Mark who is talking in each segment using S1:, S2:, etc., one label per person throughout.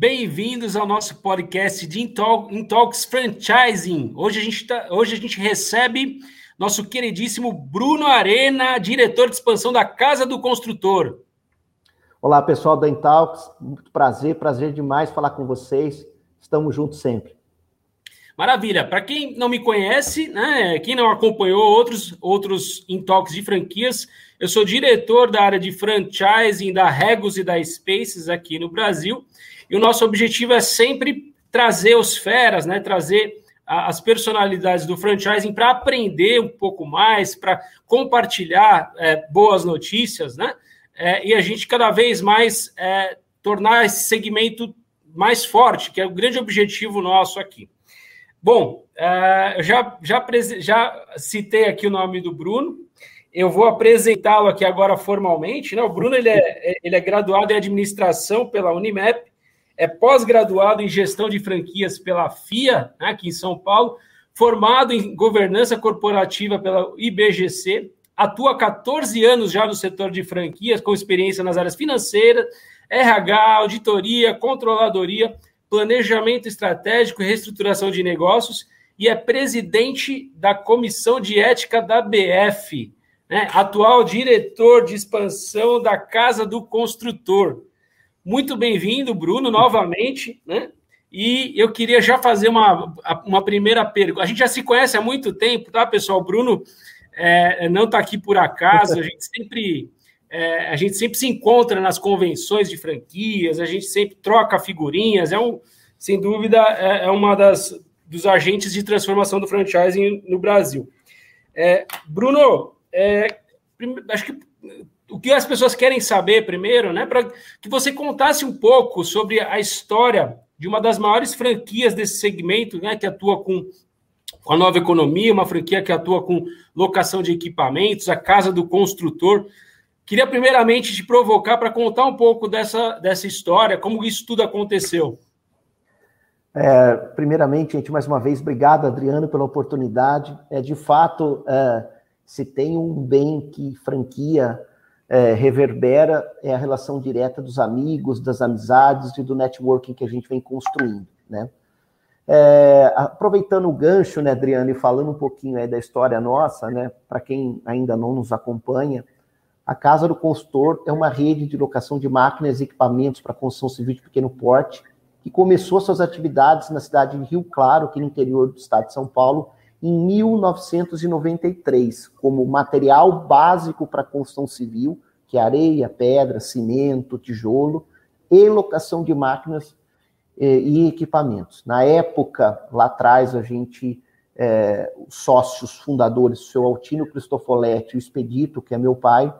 S1: Bem-vindos ao nosso podcast de Intalks Franchising. Hoje a, gente tá, hoje a gente recebe nosso queridíssimo Bruno Arena, diretor de expansão da Casa do Construtor.
S2: Olá, pessoal da Intalks. Muito prazer, prazer demais falar com vocês. Estamos juntos sempre.
S1: Maravilha. Para quem não me conhece, né, quem não acompanhou outros outros Intalks de franquias, eu sou diretor da área de franchising da Regos e da Spaces aqui no Brasil. E o nosso objetivo é sempre trazer os feras, né? Trazer as personalidades do franchising para aprender um pouco mais, para compartilhar é, boas notícias, né? É, e a gente cada vez mais é, tornar esse segmento mais forte, que é o grande objetivo nosso aqui. Bom, é, já, já, já citei aqui o nome do Bruno, eu vou apresentá-lo aqui agora formalmente. Né? O Bruno ele é, ele é graduado em administração pela Unimap, é pós-graduado em gestão de franquias pela FIA, né, aqui em São Paulo, formado em governança corporativa pela IBGC, atua há 14 anos já no setor de franquias, com experiência nas áreas financeiras, RH, auditoria, controladoria, planejamento estratégico e reestruturação de negócios, e é presidente da Comissão de Ética da BF, né, atual diretor de expansão da Casa do Construtor. Muito bem-vindo, Bruno, novamente, né? E eu queria já fazer uma, uma primeira pergunta. A gente já se conhece há muito tempo, tá, pessoal? O Bruno é, não está aqui por acaso, a gente sempre. É, a gente sempre se encontra nas convenções de franquias, a gente sempre troca figurinhas, é um, sem dúvida, é, é uma das dos agentes de transformação do franchising no Brasil. É, Bruno, é, acho que o que as pessoas querem saber primeiro, né? Para que você contasse um pouco sobre a história de uma das maiores franquias desse segmento, né? Que atua com, com a nova economia, uma franquia que atua com locação de equipamentos, a casa do construtor. Queria primeiramente te provocar para contar um pouco dessa, dessa história, como isso tudo aconteceu.
S2: É, primeiramente, gente, mais uma vez, obrigado, Adriano, pela oportunidade. É de fato, é, se tem um bem que franquia é, reverbera é a relação direta dos amigos, das amizades e do networking que a gente vem construindo, né? É, aproveitando o gancho, né, Adriano, e falando um pouquinho aí da história nossa, né, para quem ainda não nos acompanha, a Casa do Consultor é uma rede de locação de máquinas e equipamentos para construção civil de pequeno porte, que começou suas atividades na cidade de Rio Claro, aqui no interior do estado de São Paulo, em 1993, como material básico para construção civil, que é areia, pedra, cimento, tijolo, e locação de máquinas eh, e equipamentos. Na época, lá atrás, a gente, os sócios fundadores, o seu Altino Cristofoletti e o Expedito, que é meu pai,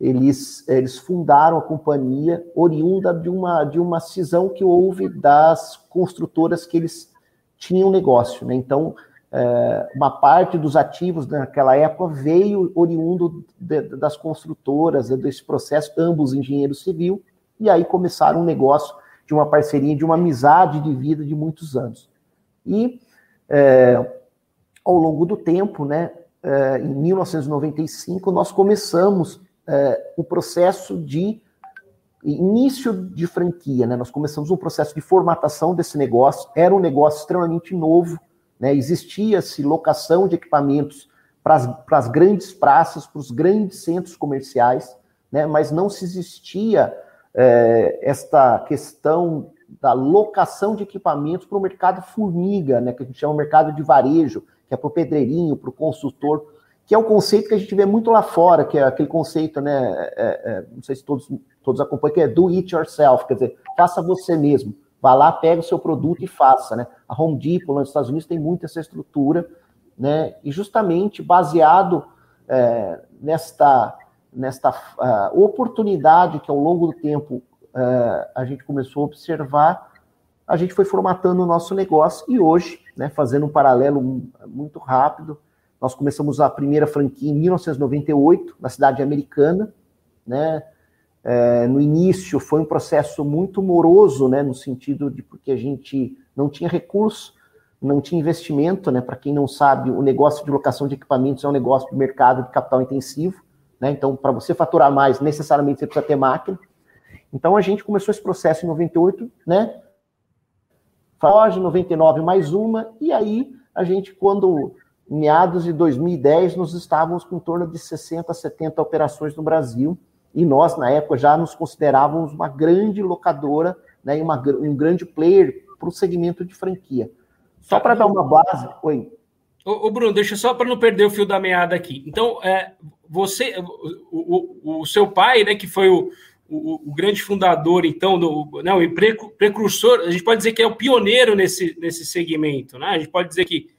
S2: eles, eles fundaram a companhia oriunda de uma, de uma cisão que houve das construtoras que eles tinham negócio. Né? Então, é, uma parte dos ativos naquela época veio oriundo das construtoras, desse processo, ambos engenheiro civil, e aí começaram um negócio de uma parceria, de uma amizade de vida de muitos anos. E é, ao longo do tempo, né, é, em 1995, nós começamos é, o processo de início de franquia, né? Nós começamos um processo de formatação desse negócio. Era um negócio extremamente novo, né? Existia-se locação de equipamentos para as grandes praças, para os grandes centros comerciais, né? mas não se existia é, esta questão da locação de equipamentos para o mercado formiga, né? que a gente chama mercado de varejo, que é para o pedreirinho, para o consultor, que é o conceito que a gente vê muito lá fora, que é aquele conceito, né? É, é, não sei se todos, todos acompanham, que é do it yourself, quer dizer, faça você mesmo. Vá lá, pega o seu produto e faça, né? A Home Depot, lá nos Estados Unidos, tem muito essa estrutura, né? E justamente baseado é, nesta, nesta uh, oportunidade que ao longo do tempo uh, a gente começou a observar, a gente foi formatando o nosso negócio e hoje, né, fazendo um paralelo muito rápido, nós começamos a primeira franquia em 1998, na cidade americana, né? É, no início foi um processo muito moroso, né, no sentido de porque a gente não tinha recurso, não tinha investimento, né, para quem não sabe, o negócio de locação de equipamentos é um negócio de mercado de capital intensivo, né, então para você faturar mais, necessariamente você precisa ter máquina. Então a gente começou esse processo em 98, né, loja, 99 mais uma, e aí a gente, quando meados de 2010, nós estávamos com em torno de 60, 70 operações no Brasil, e nós, na época, já nos considerávamos uma grande locadora, né, uma, um grande player para o segmento de franquia. Só para dar uma base. Oi.
S1: Ô, ô, Bruno, deixa só para não perder o fio da meada aqui. Então, é, você, o, o, o seu pai, né, que foi o, o, o, grande fundador, então, do, não, né, o precursor, a gente pode dizer que é o pioneiro nesse, nesse segmento, né? A gente pode dizer que.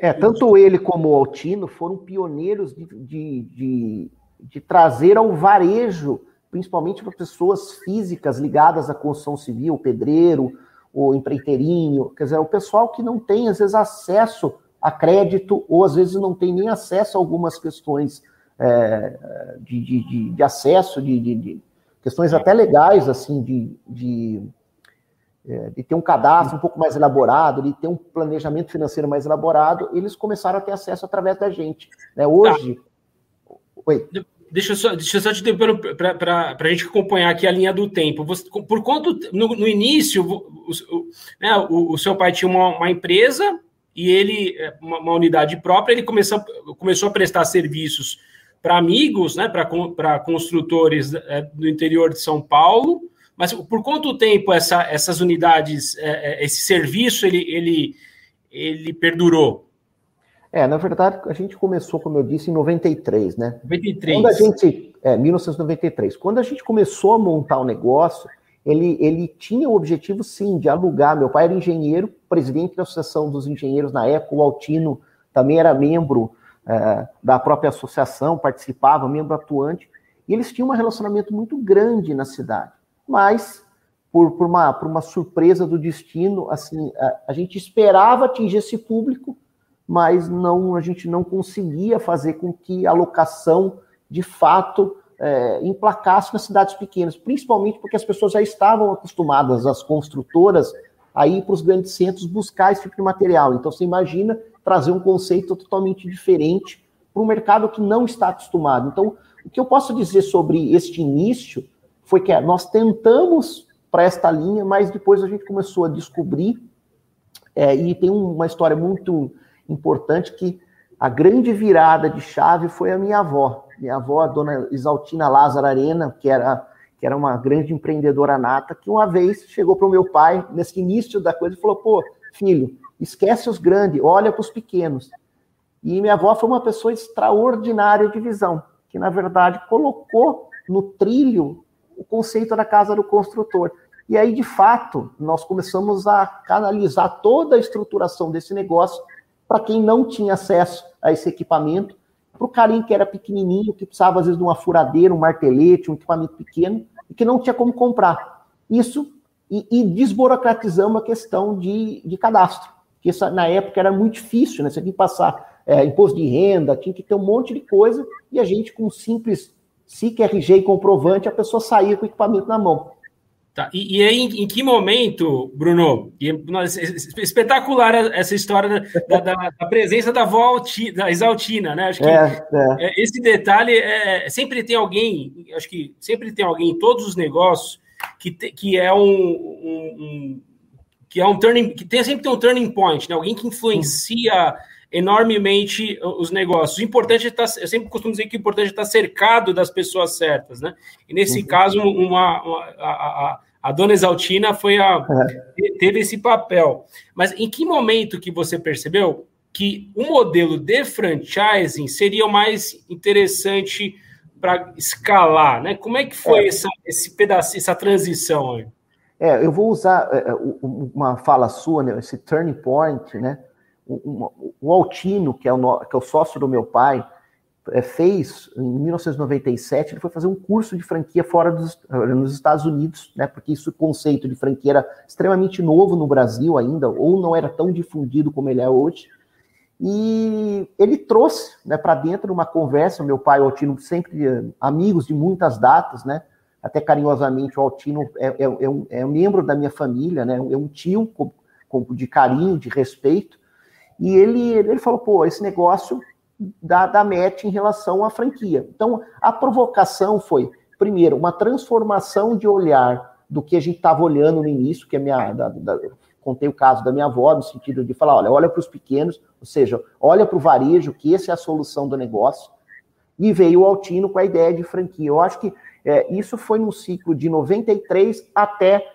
S2: É, tanto ele como o Altino foram pioneiros de, de, de, de trazer ao varejo, principalmente para pessoas físicas ligadas à construção civil, o pedreiro, o empreiteirinho, quer dizer, o pessoal que não tem, às vezes, acesso a crédito, ou às vezes não tem nem acesso a algumas questões é, de, de, de, acesso, de, de questões até legais, assim, de, de, é, de, ter um cadastro um pouco mais elaborado, de ter um planejamento financeiro mais elaborado, eles começaram a ter acesso através da gente. Né? Hoje.
S1: Tá. Oi. Deixa eu só, deixa eu só te para a gente acompanhar aqui a linha do tempo. Você, por quanto no, no início o, o, né, o, o, seu pai tinha uma, uma empresa e ele é, uma, uma, unidade própria, ele começou, começou a prestar serviços para amigos, né, para construtores é, do interior de São Paulo. Mas por quanto tempo essa, essas unidades, é, é, esse serviço, ele, ele, ele perdurou?
S2: É, na verdade, a gente começou, como eu disse, em 93, né?
S1: 93.
S2: Quando a gente, é, 1993. Quando a gente começou a montar o negócio, ele, ele tinha o objetivo, sim, de alugar. Meu pai era engenheiro, presidente da Associação dos Engenheiros na época, o Altino também era membro é, da própria associação, participava, membro atuante, e eles tinham um relacionamento muito grande na cidade. Mas, por, por, uma, por uma surpresa do destino, assim, a, a gente esperava atingir esse público, mas não a gente não conseguia fazer com que a locação, de fato, é, emplacasse nas cidades pequenas, principalmente porque as pessoas já estavam acostumadas, as construtoras, a ir para os grandes centros buscar esse tipo de material. Então, você imagina trazer um conceito totalmente diferente para um mercado que não está acostumado. Então, o que eu posso dizer sobre este início foi que nós tentamos para esta linha, mas depois a gente começou a descobrir, é, e tem uma história muito importante que a grande virada de chave foi a minha avó. Minha avó, a dona Isaltina Lázaro Arena, que era, que era uma grande empreendedora nata, que uma vez chegou para o meu pai, nesse início da coisa, e falou: pô, filho, Esquece os grandes, olha para os pequenos. E minha avó foi uma pessoa extraordinária de visão, que na verdade colocou no trilho o conceito da casa do construtor. E aí, de fato, nós começamos a canalizar toda a estruturação desse negócio para quem não tinha acesso a esse equipamento, para o carinho que era pequenininho, que precisava às vezes de uma furadeira, um martelete, um equipamento pequeno, e que não tinha como comprar. Isso, e, e desburocratizamos a questão de, de cadastro que na época era muito difícil, né? Você tinha que passar é, imposto de renda, tinha que ter um monte de coisa, e a gente, com um simples SIC, RG e comprovante, a pessoa saía com o equipamento na mão.
S1: Tá. E, e aí, em, em, que momento, Bruno? E, nossa, espetacular essa história da, da, da presença da avó da Exaltina, né? Acho que é, é. é. esse detalhe é, sempre tem alguém, acho que sempre tem alguém em todos os negócios que, te, que é um, um, um que é um turning, que tem sempre tem um turning point, né? Alguém que influencia enormemente os negócios. O importante é estar, eu sempre costumo dizer que o importante é estar cercado das pessoas certas, né? E nesse uhum. caso, uma, uma a, a, a, dona Exaltina foi a é. teve esse papel. Mas em que momento que você percebeu que o modelo de franchising seria o mais interessante para escalar, né? Como é que foi é. essa, esse pedaço, essa transição aí?
S2: É, eu vou usar é, é uma fala sua, né, esse turning point, né? O, o Altino, que é o, que é o sócio do meu pai, é, fez em 1997, ele foi fazer um curso de franquia fora dos nos Estados Unidos, né? Porque isso conceito de franquia era extremamente novo no Brasil ainda, ou não era tão difundido como ele é hoje. E ele trouxe, né, para dentro uma conversa, meu pai, o Altino, sempre eh, amigos de muitas datas, né? até carinhosamente, o Altino é, é, é, um, é um, membro da minha família, né? É um tio de carinho, de respeito. E ele, ele falou, pô, esse negócio dá, dá match em relação à franquia. Então, a provocação foi, primeiro, uma transformação de olhar do que a gente estava olhando no início, que é minha, da, da, contei o caso da minha avó, no sentido de falar, olha, olha para os pequenos, ou seja, olha para o varejo, que essa é a solução do negócio, e veio o Altino com a ideia de franquia. Eu acho que é, isso foi no ciclo de 93 até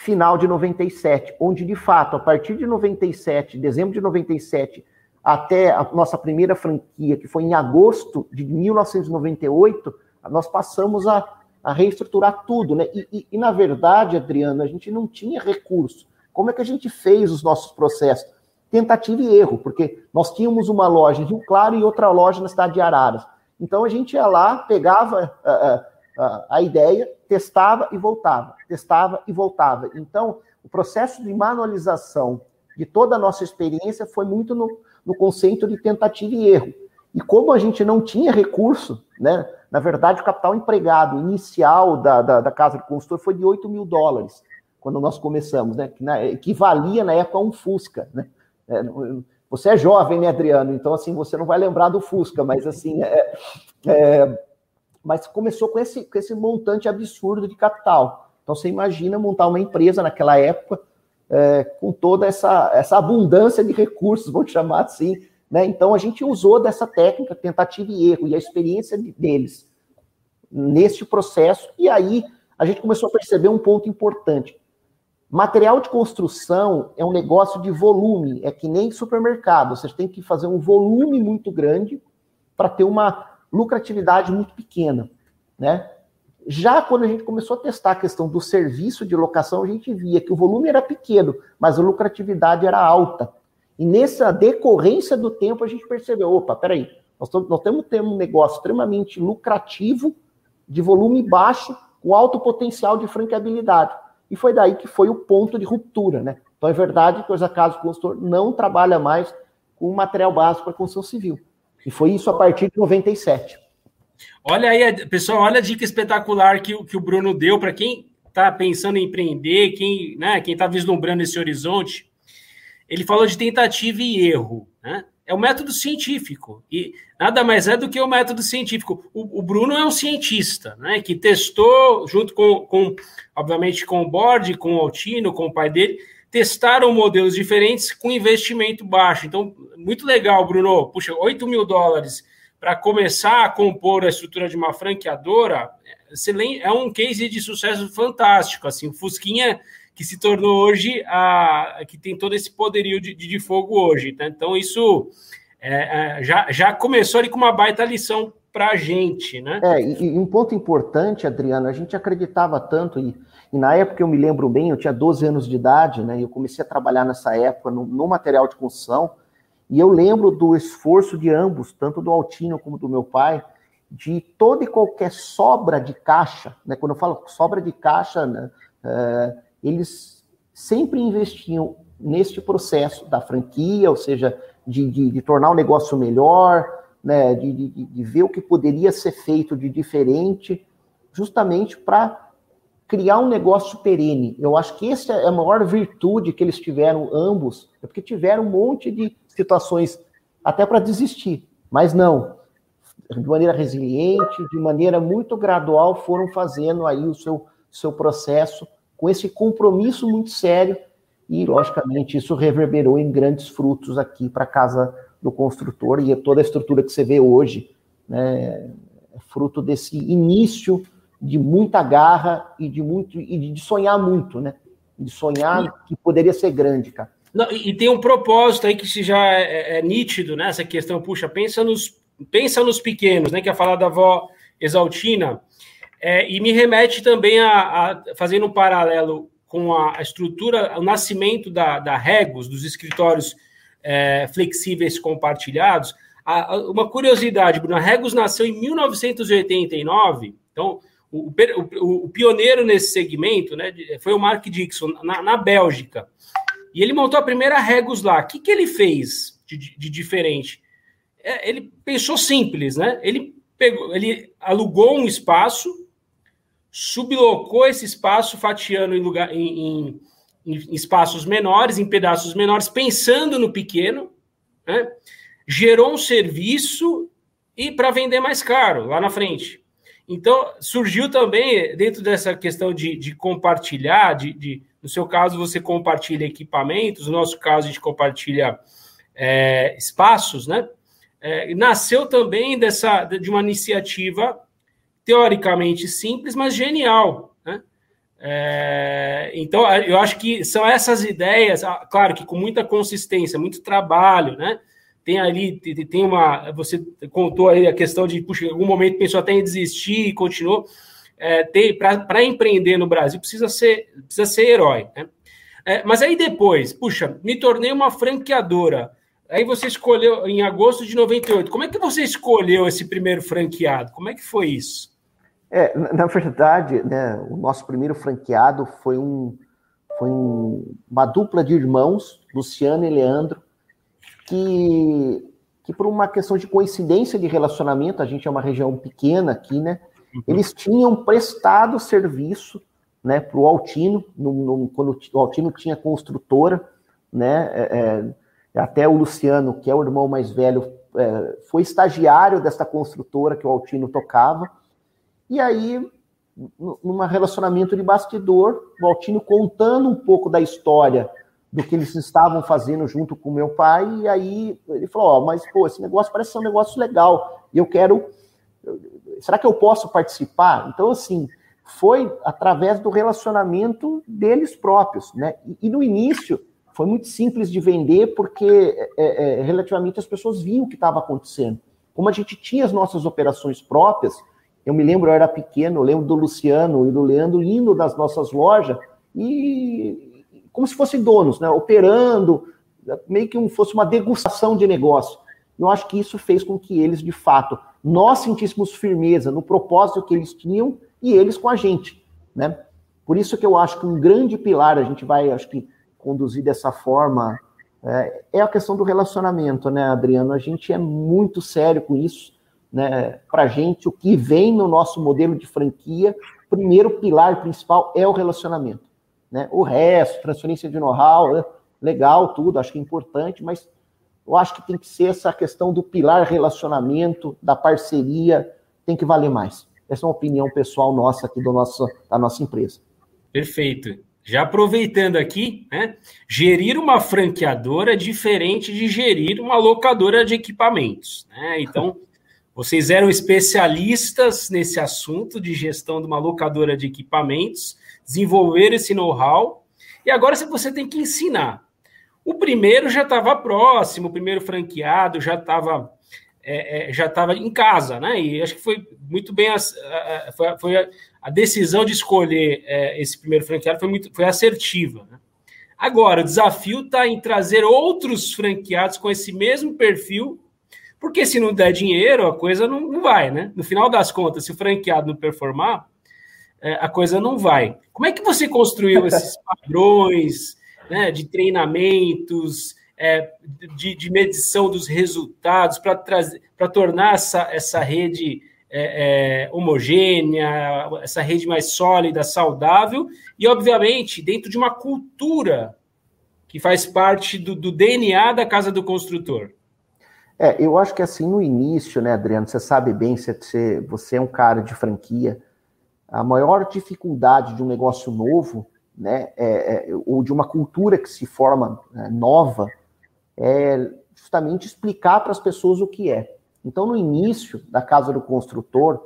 S2: final de 97, onde, de fato, a partir de 97, dezembro de 97, até a nossa primeira franquia, que foi em agosto de 1998, nós passamos a, a reestruturar tudo, né? E, e, e, na verdade, Adriano, a gente não tinha recurso. Como é que a gente fez os nossos processos? Tentativa e erro, porque nós tínhamos uma loja em Rio Claro e outra loja na cidade de Araras. Então a gente ia lá, pegava a, a, a ideia, testava e voltava, testava e voltava. Então, o processo de manualização de toda a nossa experiência foi muito no, no conceito de tentativa e erro. E como a gente não tinha recurso, né? Na verdade, o capital empregado inicial da, da, da casa do consultor foi de 8 mil dólares, quando nós começamos, né? Que, na, que valia na época um Fusca, né? É, você é jovem, né, Adriano? Então, assim, você não vai lembrar do Fusca, mas assim, é, é, mas começou com esse, com esse montante absurdo de capital. Então, você imagina montar uma empresa naquela época é, com toda essa, essa abundância de recursos, vou chamar assim, né? Então, a gente usou dessa técnica, tentativa e erro, e a experiência deles neste processo, e aí a gente começou a perceber um ponto importante. Material de construção é um negócio de volume, é que nem supermercado, você tem que fazer um volume muito grande para ter uma lucratividade muito pequena, né? Já quando a gente começou a testar a questão do serviço de locação, a gente via que o volume era pequeno, mas a lucratividade era alta. E nessa decorrência do tempo, a gente percebeu: opa, peraí, nós, nós temos ter um negócio extremamente lucrativo, de volume baixo, com alto potencial de franqueabilidade. E foi daí que foi o ponto de ruptura, né? Então é verdade que hoje a Casa do Consultor não trabalha mais com material básico para construção civil. E foi isso a partir de 97.
S1: Olha aí, pessoal, olha a dica espetacular que, que o Bruno deu para quem está pensando em empreender, quem né, está vislumbrando esse horizonte ele falou de tentativa e erro, né? É o método científico. E nada mais é do que o método científico. O, o Bruno é um cientista, né? Que testou, junto com, com, obviamente, com o board, com o Altino, com o pai dele, testaram modelos diferentes com investimento baixo. Então, muito legal, Bruno. Puxa, 8 mil dólares para começar a compor a estrutura de uma franqueadora, é um case de sucesso fantástico. Assim, o Fusquinha que se tornou hoje a que tem todo esse poderio de, de fogo hoje. Tá? Então, isso é, é, já, já começou ali com uma baita lição para a gente, né?
S2: É, e, e, um ponto importante, Adriano, a gente acreditava tanto, e, e, na época eu me lembro bem, eu tinha 12 anos de idade, né? E eu comecei a trabalhar nessa época no, no material de construção, e eu lembro do esforço de ambos, tanto do Altino como do meu pai, de toda e qualquer sobra de caixa, né? Quando eu falo sobra de caixa, né? É, eles sempre investiam neste processo da franquia, ou seja, de, de, de tornar o negócio melhor, né, de, de, de, ver o que poderia ser feito de diferente, justamente para criar um negócio perene. Eu acho que essa é a maior virtude que eles tiveram ambos, é porque tiveram um monte de situações até para desistir, mas não. De maneira resiliente, de maneira muito gradual, foram fazendo aí o seu, seu processo com esse compromisso muito sério e, logicamente, isso reverberou em grandes frutos aqui para a casa do construtor e toda a estrutura que você vê hoje, né, é fruto desse início de muita garra e de muito e de sonhar muito, né? De sonhar que poderia ser grande, cara.
S1: Não, e tem um propósito aí que se já é, é, nítido, né? Essa questão, puxa, pensa nos, pensa nos pequenos, né? Que é falar da avó Exaltina. É, e me remete também a, a, fazendo um paralelo com a, estrutura, o nascimento da, da Regos, dos escritórios é, flexíveis compartilhados. A, uma curiosidade, Bruno, a Regos nasceu em 1989, então o, o, o, pioneiro nesse segmento né, foi o Mark Dixon, na, na Bélgica. E ele montou a primeira Regos lá. O que, que ele fez de, de diferente? É, ele pensou simples, né? Ele pegou, ele alugou um espaço sublocou esse espaço, fatiando em, lugar, em, em, em espaços menores, em pedaços menores, pensando no pequeno, né? gerou um serviço e para vender mais caro lá na frente. Então, surgiu também, dentro dessa questão de, de compartilhar, de, de, No seu caso, você compartilha equipamentos, no nosso caso, a gente compartilha é, espaços, né? É, nasceu também dessa, de uma iniciativa teoricamente simples, mas genial. Né? É, então, eu acho que são essas ideias, ah, claro que com muita consistência, muito trabalho, né? Tem ali, tem uma. Você contou aí a questão de, puxa, em algum momento pensou até em desistir e continuou. É, Para empreender no Brasil, precisa ser, precisa ser herói. Né? É, mas aí depois, puxa, me tornei uma franqueadora. Aí você escolheu em agosto de 98. Como é que você escolheu esse primeiro franqueado? Como é que foi isso?
S2: É, na verdade, né, o nosso primeiro franqueado foi, um, foi um, uma dupla de irmãos, Luciano e Leandro, que, que por uma questão de coincidência de relacionamento, a gente é uma região pequena aqui, né? Uhum. Eles tinham prestado serviço né, para o Altino, no, no, quando o Altino tinha construtora, né? É, é, até o Luciano, que é o irmão mais velho, é, foi estagiário dessa construtora que o Altino tocava. E aí, num relacionamento de bastidor, o Altino contando um pouco da história do que eles estavam fazendo junto com meu pai, e aí ele falou, mas pô, esse negócio parece ser um negócio legal, e eu quero, será que eu posso participar? Então, assim, foi através do relacionamento deles próprios, né? E, e no início foi muito simples de vender, porque é, é, relativamente as pessoas viam o que estava acontecendo. Como a gente tinha as nossas operações próprias, eu me lembro, eu era pequeno, eu lembro do Luciano e do Leandro indo das nossas lojas e como se fossem donos, né? Operando, meio que fosse uma degustação de negócio. Eu acho que isso fez com que eles, de fato, nós sentíssemos firmeza no propósito que eles tinham e eles com a gente, né? Por isso que eu acho que um grande pilar, a gente vai, acho que, conduzir dessa forma, é, é a questão do relacionamento, né, Adriano? A gente é muito sério com isso né, para a gente, o que vem no nosso modelo de franquia, primeiro pilar principal é o relacionamento. Né? O resto, transferência de know-how, é legal, tudo, acho que é importante, mas eu acho que tem que ser essa questão do pilar relacionamento, da parceria, tem que valer mais. Essa é uma opinião pessoal nossa aqui do nosso, da nossa empresa.
S1: Perfeito. Já aproveitando aqui, né, gerir uma franqueadora é diferente de gerir uma locadora de equipamentos. Né? Então, vocês eram especialistas nesse assunto de gestão de uma locadora de equipamentos, desenvolver esse know-how, e agora você tem que ensinar. O primeiro já estava próximo, o primeiro franqueado já estava é, é, já estava em casa, né? E acho que foi muito bem a, a, foi, foi a, a, decisão de escolher é, esse primeiro franqueado foi muito foi assertiva. Né? Agora o desafio está em trazer outros franqueados com esse mesmo perfil porque se não der dinheiro, a coisa não, não vai, né? No final das contas, se o franqueado não performar, é, a coisa não vai. Como é que você construiu esses padrões né, de treinamentos, é, de, de, medição dos resultados para tornar essa, essa rede é, é, homogênea, essa rede mais sólida, saudável e, obviamente, dentro de uma cultura que faz parte do, do DNA da casa do construtor?
S2: É, eu acho que assim, no início, né, Adriano, você sabe bem, você, você é um cara de franquia, a maior dificuldade de um negócio novo, né, é, é, ou de uma cultura que se forma né, nova, é justamente explicar para as pessoas o que é. Então, no início da Casa do Construtor,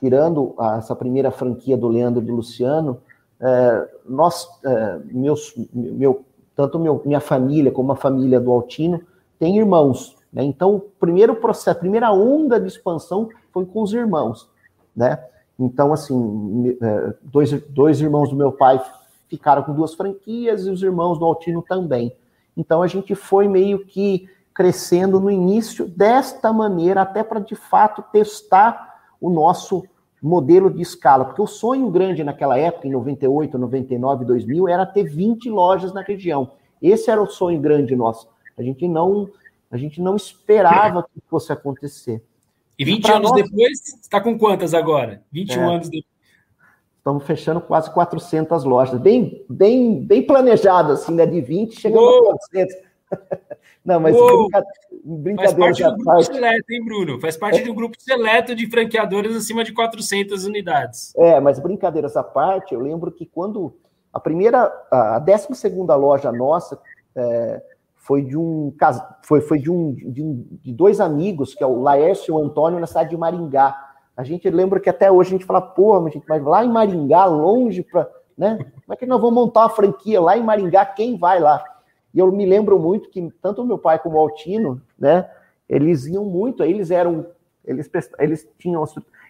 S2: tirando essa primeira franquia do Leandro e do Luciano, é, nós, é, meus, meu, tanto meu, minha família como a família do Altino, tem irmãos. Né? Então, o primeiro processo, a primeira onda de expansão foi com os irmãos. Né? Então, assim, é, dois, dois irmãos do meu pai ficaram com duas franquias e os irmãos do Altino também. Então, a gente foi meio que crescendo no início desta maneira, até para de fato testar o nosso modelo de escala, porque o sonho grande naquela época, em 98, 99, 2000, era ter 20 lojas na região. Esse era o sonho grande nosso. A gente não a gente não esperava que fosse acontecer.
S1: E 20 e anos nós... depois, está com quantas agora? 21 é, anos depois.
S2: Estamos fechando quase 400 lojas. Bem, bem, bem planejado, assim, né? De 20 chegando Uou. a 400. Não, mas brinca...
S1: brincadeira Faz parte do grupo parte. seleto, hein, Bruno? Faz parte é. de um grupo seleto de franqueadores acima de 400 unidades.
S2: É, mas brincadeiras à parte, eu lembro que quando A primeira, a décima segunda loja nossa é, foi de um foi, foi de, um, de, um, de dois amigos, que é o Laércio e o Antônio, na cidade de Maringá. A gente lembra que até hoje a gente fala, pô, mas, mas lá em Maringá, longe para. Né? Como é que nós vamos montar uma franquia lá em Maringá? Quem vai lá? E eu me lembro muito que tanto meu pai como o Altino, né, eles iam muito, eles eram, eles, eles tinham,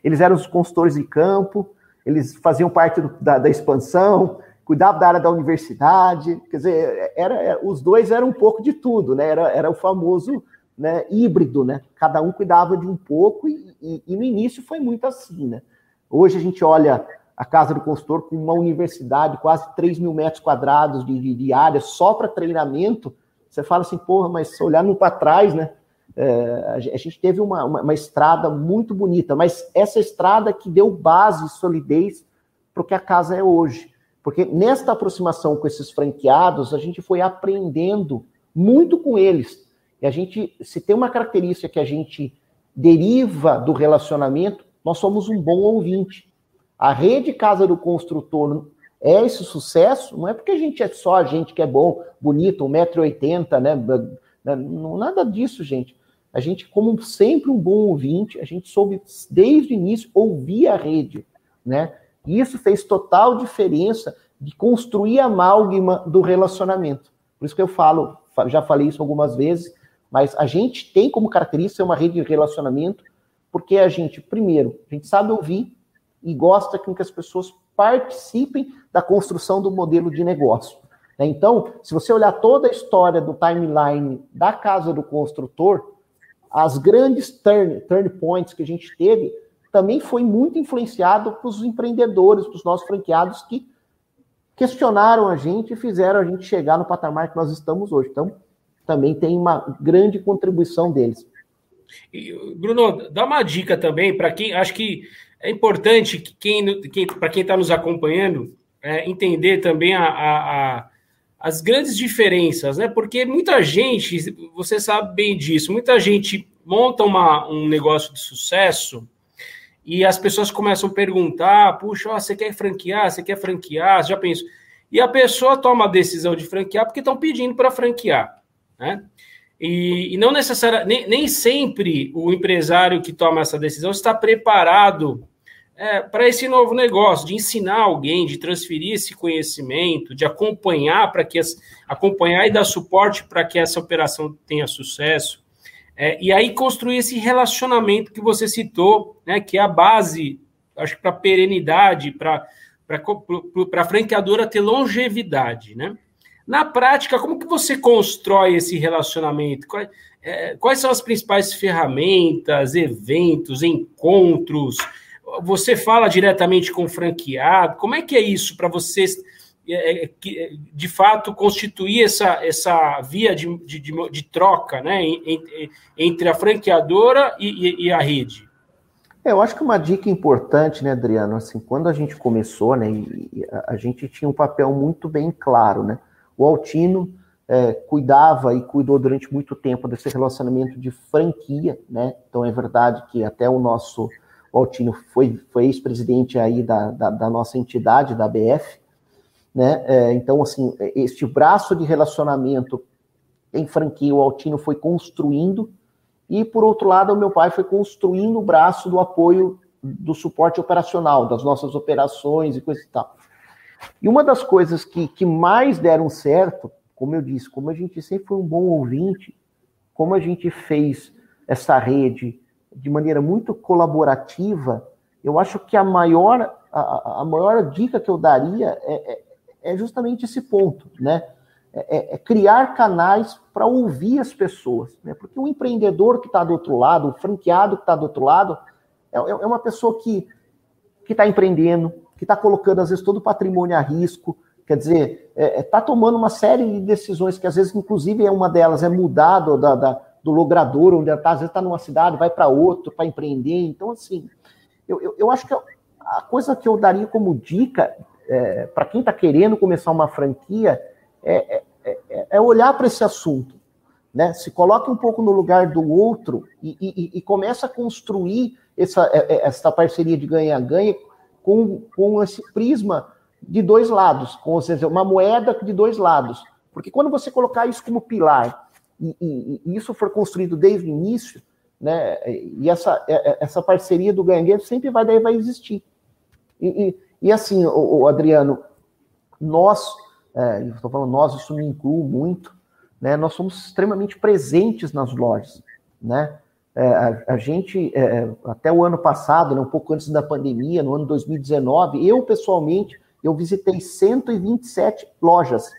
S2: eles eram os consultores de campo, eles faziam parte do, da, da, expansão, cuidavam da área da universidade, quer dizer, era, era, os dois eram um pouco de tudo, né, era, era o famoso né, híbrido, né, cada um cuidava de um pouco e, e, e no início foi muito assim, né. Hoje a gente olha a Casa do Consultor com uma universidade, quase 3 mil metros quadrados de, de, de área só para treinamento, você fala assim, porra, mas olhando para trás, né? É, a gente teve uma, uma, uma, estrada muito bonita, mas essa estrada que deu base e solidez para o que a casa é hoje. Porque nesta aproximação com esses franqueados, a gente foi aprendendo muito com eles. E a gente, se tem uma característica que a gente deriva do relacionamento, nós somos um bom ouvinte. A rede Casa do Construtor é esse sucesso, não é porque a gente é só a gente que é bom, bonito, 1,80m, né? Não, nada disso, gente. A gente, como sempre um bom ouvinte, a gente soube desde o início ouvir a rede, né? E isso fez total diferença de construir a amálgama do relacionamento. Por isso que eu falo, já falei isso algumas vezes, mas a gente tem como característica uma rede de relacionamento, porque a gente, primeiro, a gente sabe ouvir, e gosta que as pessoas participem da construção do modelo de negócio. Né? Então, se você olhar toda a história do timeline da casa do construtor, as grandes turn, turn points que a gente teve também foi muito influenciado para os empreendedores, para os nossos franqueados que questionaram a gente e fizeram a gente chegar no patamar que nós estamos hoje. Então, também tem uma grande contribuição deles.
S1: E, Bruno, dá uma dica também para quem acho que é importante que quem, quem para quem está nos acompanhando é, entender também a, a, a, as grandes diferenças, né? Porque muita gente, você sabe bem disso, muita gente monta uma, um negócio de sucesso e as pessoas começam a perguntar: puxa, ó, você quer franquear? Você quer franquear? Você já pensou? E a pessoa toma a decisão de franquear porque estão pedindo para franquear, né? E, e não necessariamente, nem, nem, sempre o empresário que toma essa decisão está preparado é, para esse novo negócio, de ensinar alguém, de transferir esse conhecimento, de acompanhar para que as, acompanhar e dar suporte para que essa operação tenha sucesso. É, e aí construir esse relacionamento que você citou, né, que é a base, acho que para perenidade, para a franqueadora ter longevidade, né? Na prática, como que você constrói esse relacionamento? Quais, é, quais são as principais ferramentas, eventos, encontros? Você fala diretamente com o franqueado? Como é que é isso para vocês, é, é, de fato, constituir essa, essa via de, de, de troca né, entre a franqueadora e, e a rede?
S2: É, eu acho que uma dica importante, né, Adriano, assim, quando a gente começou, né, a gente tinha um papel muito bem claro, né? O Altino é, cuidava e cuidou durante muito tempo desse relacionamento de franquia, né? Então é verdade que até o nosso o Altino foi, foi ex-presidente aí da, da, da, nossa entidade, da BF, né? É, então, assim, este braço de relacionamento em franquia, o Altino foi construindo, e por outro lado, o meu pai foi construindo o braço do apoio do suporte operacional, das nossas operações e coisa e tal. E uma das coisas que, que mais deram certo, como eu disse, como a gente sempre foi um bom ouvinte, como a gente fez essa rede de maneira muito colaborativa, eu acho que a maior, a, a maior dica que eu daria é, é, é justamente esse ponto, né? É, é, é criar canais para ouvir as pessoas, né? Porque o empreendedor que está do outro lado, o franqueado que está do outro lado, é, é uma pessoa que que está empreendendo, que está colocando, às vezes, todo o patrimônio a risco, quer dizer, está é, é tá tomando uma série de decisões que, às vezes, inclusive, é uma delas é mudar do, da, da, do logrador, onde está, às vezes está numa cidade, vai para outro para empreender. Então, assim, eu, eu, eu, acho que a coisa que eu daria como dica é, para quem está querendo começar uma franquia é, é, é, é olhar para esse assunto. Né? Se coloque um pouco no lugar do outro e, e, e começa a construir essa, é, essa parceria de ganha-ganha com, com esse prisma de dois lados, com seja, uma moeda de dois lados. Porque quando você colocar isso como pilar e, e, e isso for construído desde o início, né, e essa, é, é, essa parceria do ganha sempre vai, daí vai existir. E, e, assim, o, o, Adriano, nós, é, estou falando nós, isso me inclui muito, né, nós somos extremamente presentes nas lojas, né? É, a, a, gente, é, até o ano passado, né, um pouco antes da pandemia, no ano 2019, eu pessoalmente, eu visitei 127 lojas,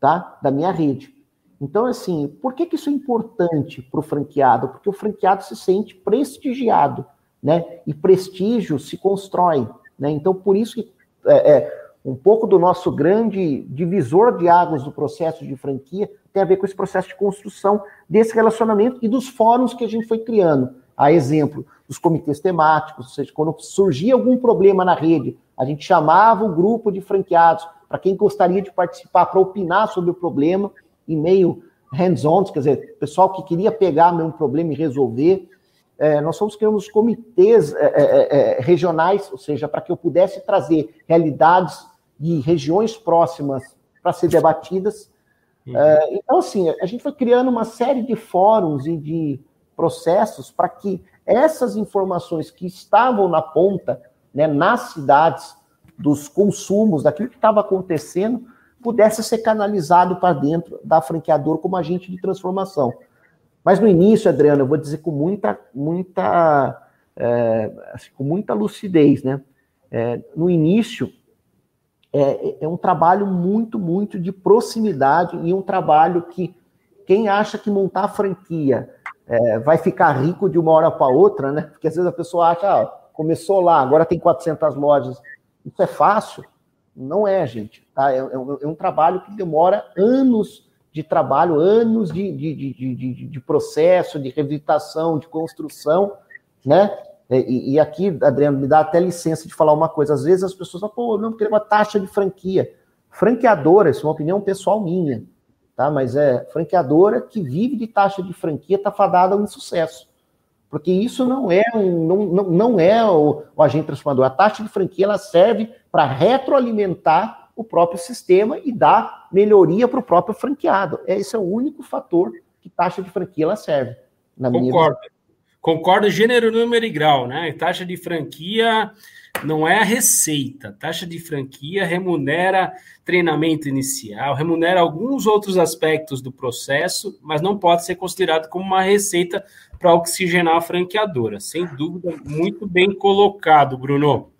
S2: tá? Da minha rede. Então, assim, por que, que isso é importante para o franqueado? Porque o franqueado se sente prestigiado, né? E prestígio se constrói, né? Então, por isso que é, é, um pouco do nosso grande divisor de águas do processo de franquia tem a ver com esse processo de construção desse relacionamento e dos fóruns que a gente foi criando. A exemplo dos comitês temáticos, ou seja, quando surgia algum problema na rede, a gente chamava o grupo de franqueados para quem gostaria de participar, para opinar sobre o problema, e meio hands-on, quer dizer, pessoal que queria pegar meu problema e resolver. É, nós fomos criando os comitês é, é, é, é regionais, ou seja, para que eu pudesse trazer realidades de regiões próximas para ser debatidas. Uhum. É, então, assim, a gente foi criando uma série de fóruns e de processos para que essas informações que estavam na ponta, né, nas cidades, dos consumos, daquilo que estava acontecendo, pudesse ser canalizado para dentro da franqueadora como agente de transformação. Mas no início, Adriano, eu vou dizer com muita, muita, é, assim, com muita lucidez, né? É, no início, é, é, um trabalho muito, muito de proximidade e um trabalho que quem acha que montar franquia é, vai ficar rico de uma hora para outra, né? Porque às vezes a pessoa acha, ah, começou lá, agora tem 400 lojas. Isso é fácil? Não é, gente. Tá? É, é, um, é um trabalho que demora anos de trabalho, anos de, de, de, de, de processo, de revisitação, de construção, né? E, e, aqui, Adriano, me dá até licença de falar uma coisa. Às vezes as pessoas falam, pô, não, queria uma taxa de franquia. Franqueadora, isso é uma opinião pessoal minha, tá? Mas é franqueadora que vive de taxa de franquia, tá fadada a um sucesso. Porque isso não é um, não, não, não é o, o agente transformador. A taxa de franquia ela serve para retroalimentar o próprio sistema e dar melhoria para o próprio franqueado. Esse é o único fator que taxa de franquia ela serve.
S1: Na Concordo. Minha Concordo gênero, número e grau, né? Taxa de franquia não é a receita. Taxa de franquia remunera treinamento inicial, remunera alguns outros aspectos do processo, mas não pode ser considerado como uma receita para oxigenar a franqueadora. Sem dúvida, muito bem colocado, Bruno.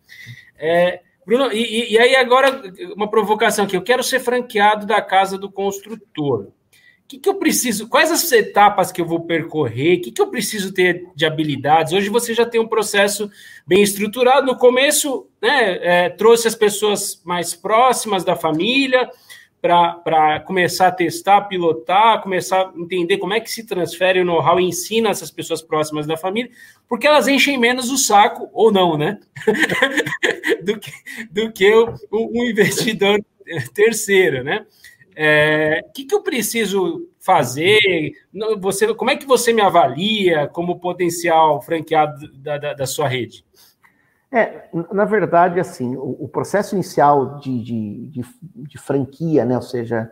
S1: É, Bruno, e, e aí agora uma provocação aqui. Eu quero ser franqueado da casa do construtor que, que eu preciso, quais as etapas que eu vou percorrer, o que, que eu preciso ter de habilidades? Hoje você já tem um processo bem estruturado. No começo, né, é, trouxe as pessoas mais próximas da família para começar a testar, pilotar, começar a entender como é que se transfere o know-how e ensina essas pessoas próximas da família, porque elas enchem menos o saco, ou não, né? do que, do que o, um investidor terceiro, né? O é, que, que eu preciso fazer? Você, como é que você me avalia como potencial franqueado da, da, da sua rede?
S2: É, na verdade, assim, o, o processo inicial de, de, de, de, franquia, né, ou seja,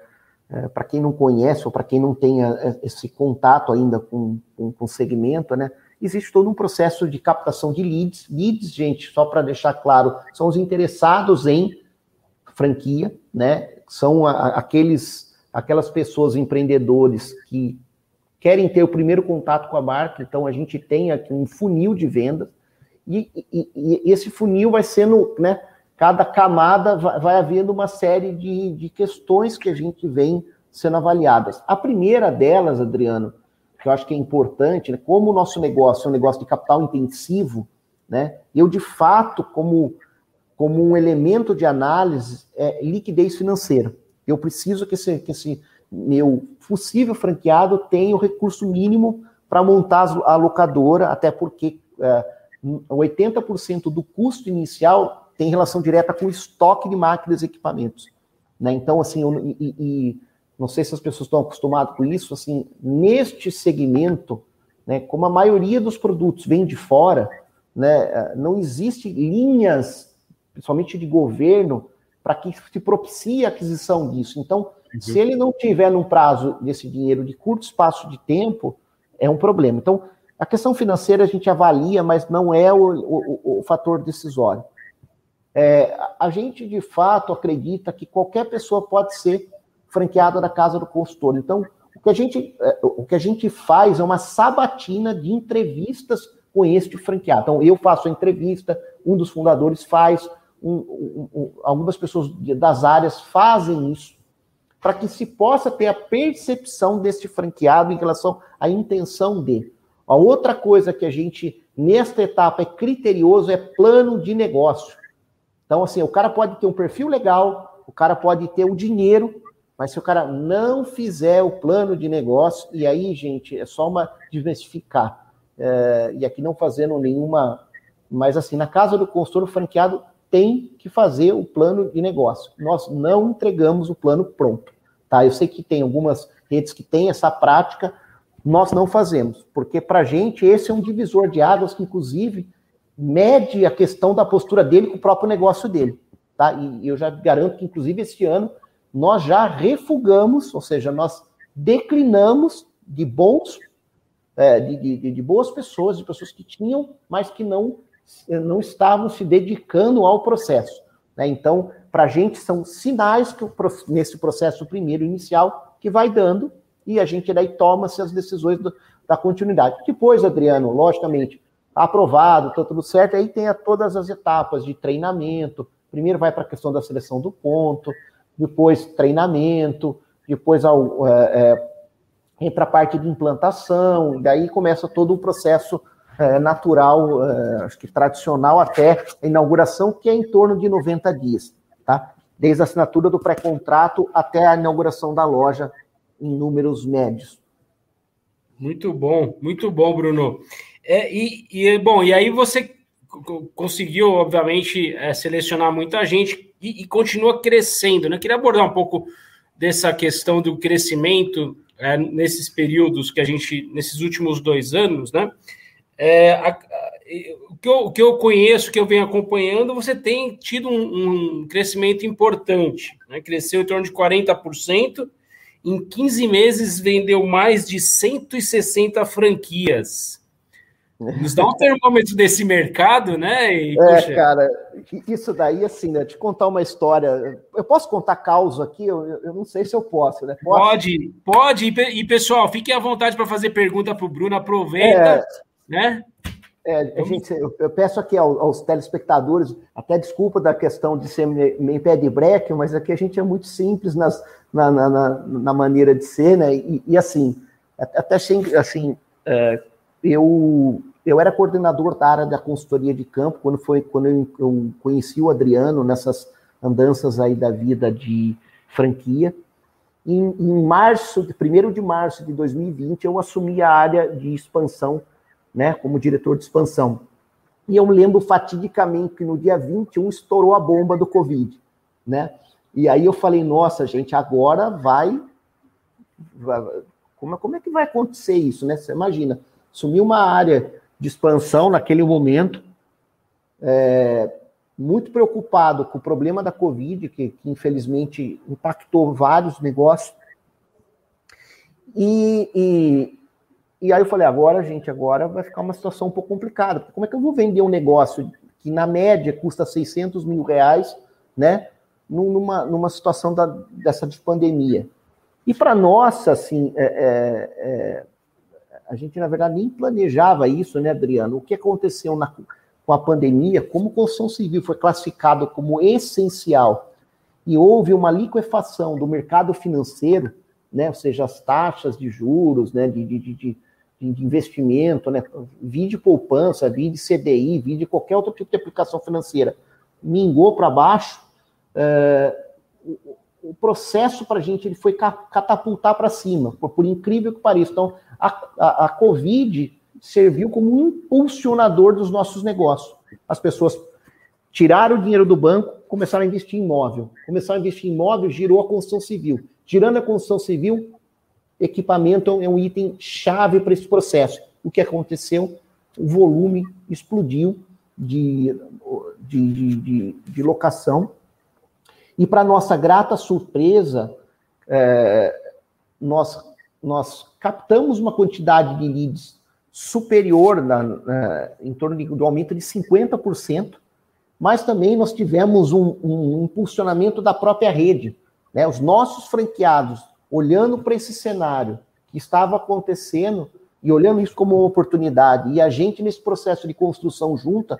S2: é, para quem não conhece ou para quem não tenha é, esse contato ainda com, com, com o segmento, né, existe todo um processo de captação de leads. Leads, gente, só para deixar claro, são os interessados em franquia, né, são a, aqueles, aquelas pessoas, empreendedores que querem ter o primeiro contato com a marca, então a gente tem aqui um funil de vendas, e, e, e esse funil vai sendo, né, cada camada vai, vai havendo uma série de, de questões que a gente vem sendo avaliadas. A primeira delas, Adriano, que eu acho que é importante, né, como o nosso negócio é um negócio de capital intensivo, né, eu de fato, como como um elemento de análise é liquidez financeira. Eu preciso que esse, que esse meu possível franqueado tenha o recurso mínimo para montar a locadora, até porque é, 80% do custo inicial tem relação direta com o estoque de máquinas e equipamentos. Né? Então, assim, eu, e, e, não sei se as pessoas estão acostumadas com isso, assim, neste segmento, né, como a maioria dos produtos vem de fora, né, não existe linhas principalmente de governo, para que se propicie a aquisição disso. Então, uhum. se ele não tiver num prazo desse dinheiro de curto espaço de tempo, é um problema. Então, a questão financeira a gente avalia, mas não é o, o, o fator decisório. É, a gente, de fato, acredita que qualquer pessoa pode ser franqueada da casa do consultor. Então, o que a gente, é, o que a gente faz é uma sabatina de entrevistas com este franqueado. Então, eu faço a entrevista, um dos fundadores faz, um, um, um, algumas pessoas das áreas fazem isso, para que se possa ter a percepção deste franqueado em relação à intenção dele. A outra coisa que a gente, nesta etapa, é criterioso é plano de negócio. Então, assim, o cara pode ter um perfil legal, o cara pode ter o dinheiro, mas se o cara não fizer o plano de negócio, e aí, gente, é só uma diversificar. É, e aqui não fazendo nenhuma. Mas, assim, na casa do consultor, o franqueado tem que fazer o plano de negócio. Nós não entregamos o plano pronto. Tá? Eu sei que tem algumas redes que têm essa prática, nós não fazemos, porque para a gente esse é um divisor de águas que, inclusive, mede a questão da postura dele com o próprio negócio dele. Tá? E eu já garanto que, inclusive, este ano, nós já refugamos, ou seja, nós declinamos de bons, é, de, de, de, boas pessoas, de pessoas que tinham, mas que não, não estavam se dedicando ao processo. Né? Então, para a gente, são sinais que nesse processo primeiro inicial que vai dando e a gente daí toma-se as decisões do, da continuidade. Depois, Adriano, logicamente, aprovado, está tudo certo, aí tem a, todas as etapas de treinamento. Primeiro vai para a questão da seleção do ponto, depois treinamento, depois ao, é, é, entra a parte de implantação, daí começa todo o processo é, natural, é, acho que tradicional até a inauguração, que é em torno de 90 dias, tá? Desde a assinatura do pré-contrato até a inauguração da loja em números médios.
S1: Muito bom, muito bom, Bruno. É, e, e, bom, e aí você conseguiu, obviamente, é, selecionar muita gente e, e, continua crescendo, né? Queria abordar um pouco dessa questão do crescimento é, nesses períodos que a gente, nesses últimos dois anos, né? É, a, a, o, que eu, o que eu conheço, que eu venho acompanhando, você tem tido um, um crescimento importante, né? Cresceu em torno de 40%, em 15 meses vendeu mais de 160 franquias. Nos dá um termômetro desse mercado, né?
S2: E, é, puxa... cara, isso daí, assim, né? Te contar uma história. Eu posso contar causa aqui? Eu, eu não sei se eu posso, né?
S1: Posso? Pode, pode. E, pessoal, fiquem à vontade para fazer pergunta para o Bruno, aproveita, é, né?
S2: É, a gente, eu, eu peço aqui aos, aos, telespectadores, até desculpa da questão de ser meio pé de breque, mas aqui a gente é muito simples nas, na, na, na, na maneira de ser, né? E, e assim, até assim, é, eu eu era coordenador da área da consultoria de campo quando foi quando eu, eu conheci o Adriano nessas andanças aí da vida de franquia. Em, em março, de 1 de março de 2020, eu assumi a área de expansão, né, como diretor de expansão. E eu lembro fatidicamente que no dia 21 estourou a bomba do Covid, né? E aí eu falei, nossa, gente, agora vai. Como, como é que vai acontecer isso, né? Você imagina, sumiu uma área de expansão naquele momento, é, muito preocupado com o problema da Covid, que, que infelizmente impactou vários negócios. E, e, e, aí eu falei, agora, gente, agora vai ficar uma situação um pouco complicada. Como é que eu vou vender um negócio que, na média, custa 600 mil reais, né? Numa, numa situação da, dessa de pandemia. E para nós, assim, é, é, é a gente, na verdade, nem planejava isso, né, Adriano? O que aconteceu na, com a pandemia, como construção civil foi classificado como essencial e houve uma liquefação do mercado financeiro, né, ou seja, as taxas de juros, né, de, de, de, de investimento, né, vide poupança, vide CDI, vide qualquer outro tipo de aplicação financeira, mingou para baixo, é, o processo para a gente ele foi catapultar para cima, por, por, incrível que pareça. Então, a, a, a, Covid serviu como um impulsionador dos nossos negócios. As pessoas tiraram o dinheiro do banco, começaram a investir em imóvel. Começaram a investir em imóvel, girou a construção civil. Girando a construção civil, equipamento é um item chave para esse processo. O que aconteceu? O volume explodiu de, de, de, de, de locação E para nossa grata surpresa, é, nós, nós captamos uma quantidade de leads superior, na, na, em torno do aumento de 50%, mas também nós tivemos um, um impulsionamento da própria rede. Né? Os nossos franqueados, olhando para esse cenário que estava acontecendo e olhando isso como uma oportunidade, e a gente, nesse processo de construção junta,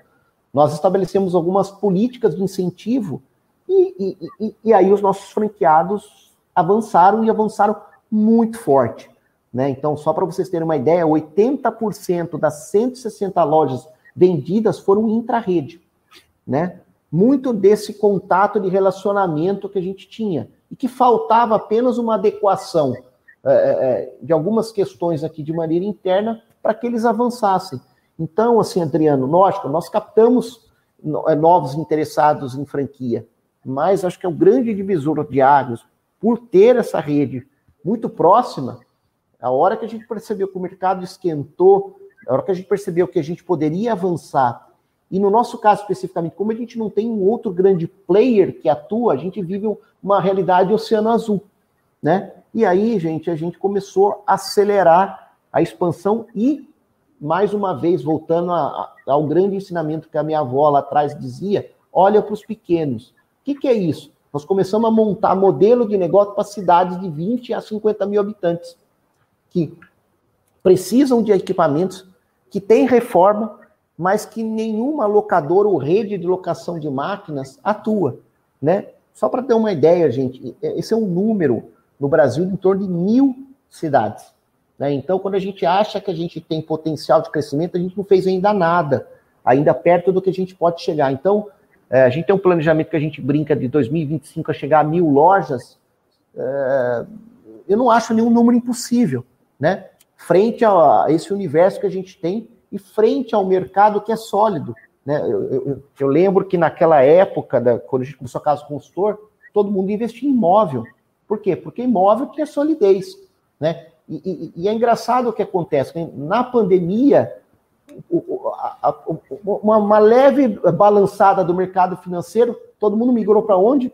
S2: nós estabelecemos algumas políticas de incentivo, e, e, e, e aí os nossos franqueados avançaram e avançaram muito forte. Né? Então, só para vocês terem uma ideia, 80% das 160 lojas vendidas foram intra-rede. Né? Muito desse contato de relacionamento que a gente tinha e que faltava apenas uma adequação é, de algumas questões aqui de maneira interna para que eles avançassem. Então, assim, Adriano, lógico, nós captamos novos interessados em franquia, mas acho que é o grande divisor de águas, por ter essa rede muito próxima, a hora que a gente percebeu que o mercado esquentou, a hora que a gente percebeu que a gente poderia avançar, e no nosso caso especificamente, como a gente não tem um outro grande player que atua, a gente vive uma realidade oceano azul, né? E aí, gente, a gente começou a acelerar a expansão e, mais uma vez, voltando a, a, ao grande ensinamento que a minha avó lá atrás dizia, olha para os pequenos. O que, que é isso? Nós começamos a montar modelo de negócio para cidades de 20 a 50 mil habitantes que precisam de equipamentos, que têm reforma, mas que nenhuma locadora ou rede de locação de máquinas atua, né? Só para ter uma ideia, gente, esse é um número no Brasil em torno de mil cidades. Né? Então, quando a gente acha que a gente tem potencial de crescimento, a gente não fez ainda nada, ainda perto do que a gente pode chegar. Então, é, a gente tem um planejamento que a gente brinca de 2025 a chegar a mil lojas. É, eu não acho nenhum número impossível né? Frente a esse universo que a gente tem e frente ao mercado que é sólido. Né? Eu, eu, eu lembro que naquela época, da, quando a gente começou a casa consultor, todo mundo investia em imóvel. Por quê? Porque imóvel tinha solidez. Né? E, e, e é engraçado o que acontece. Na pandemia, uma, uma, leve balançada do mercado financeiro, todo mundo migrou para onde?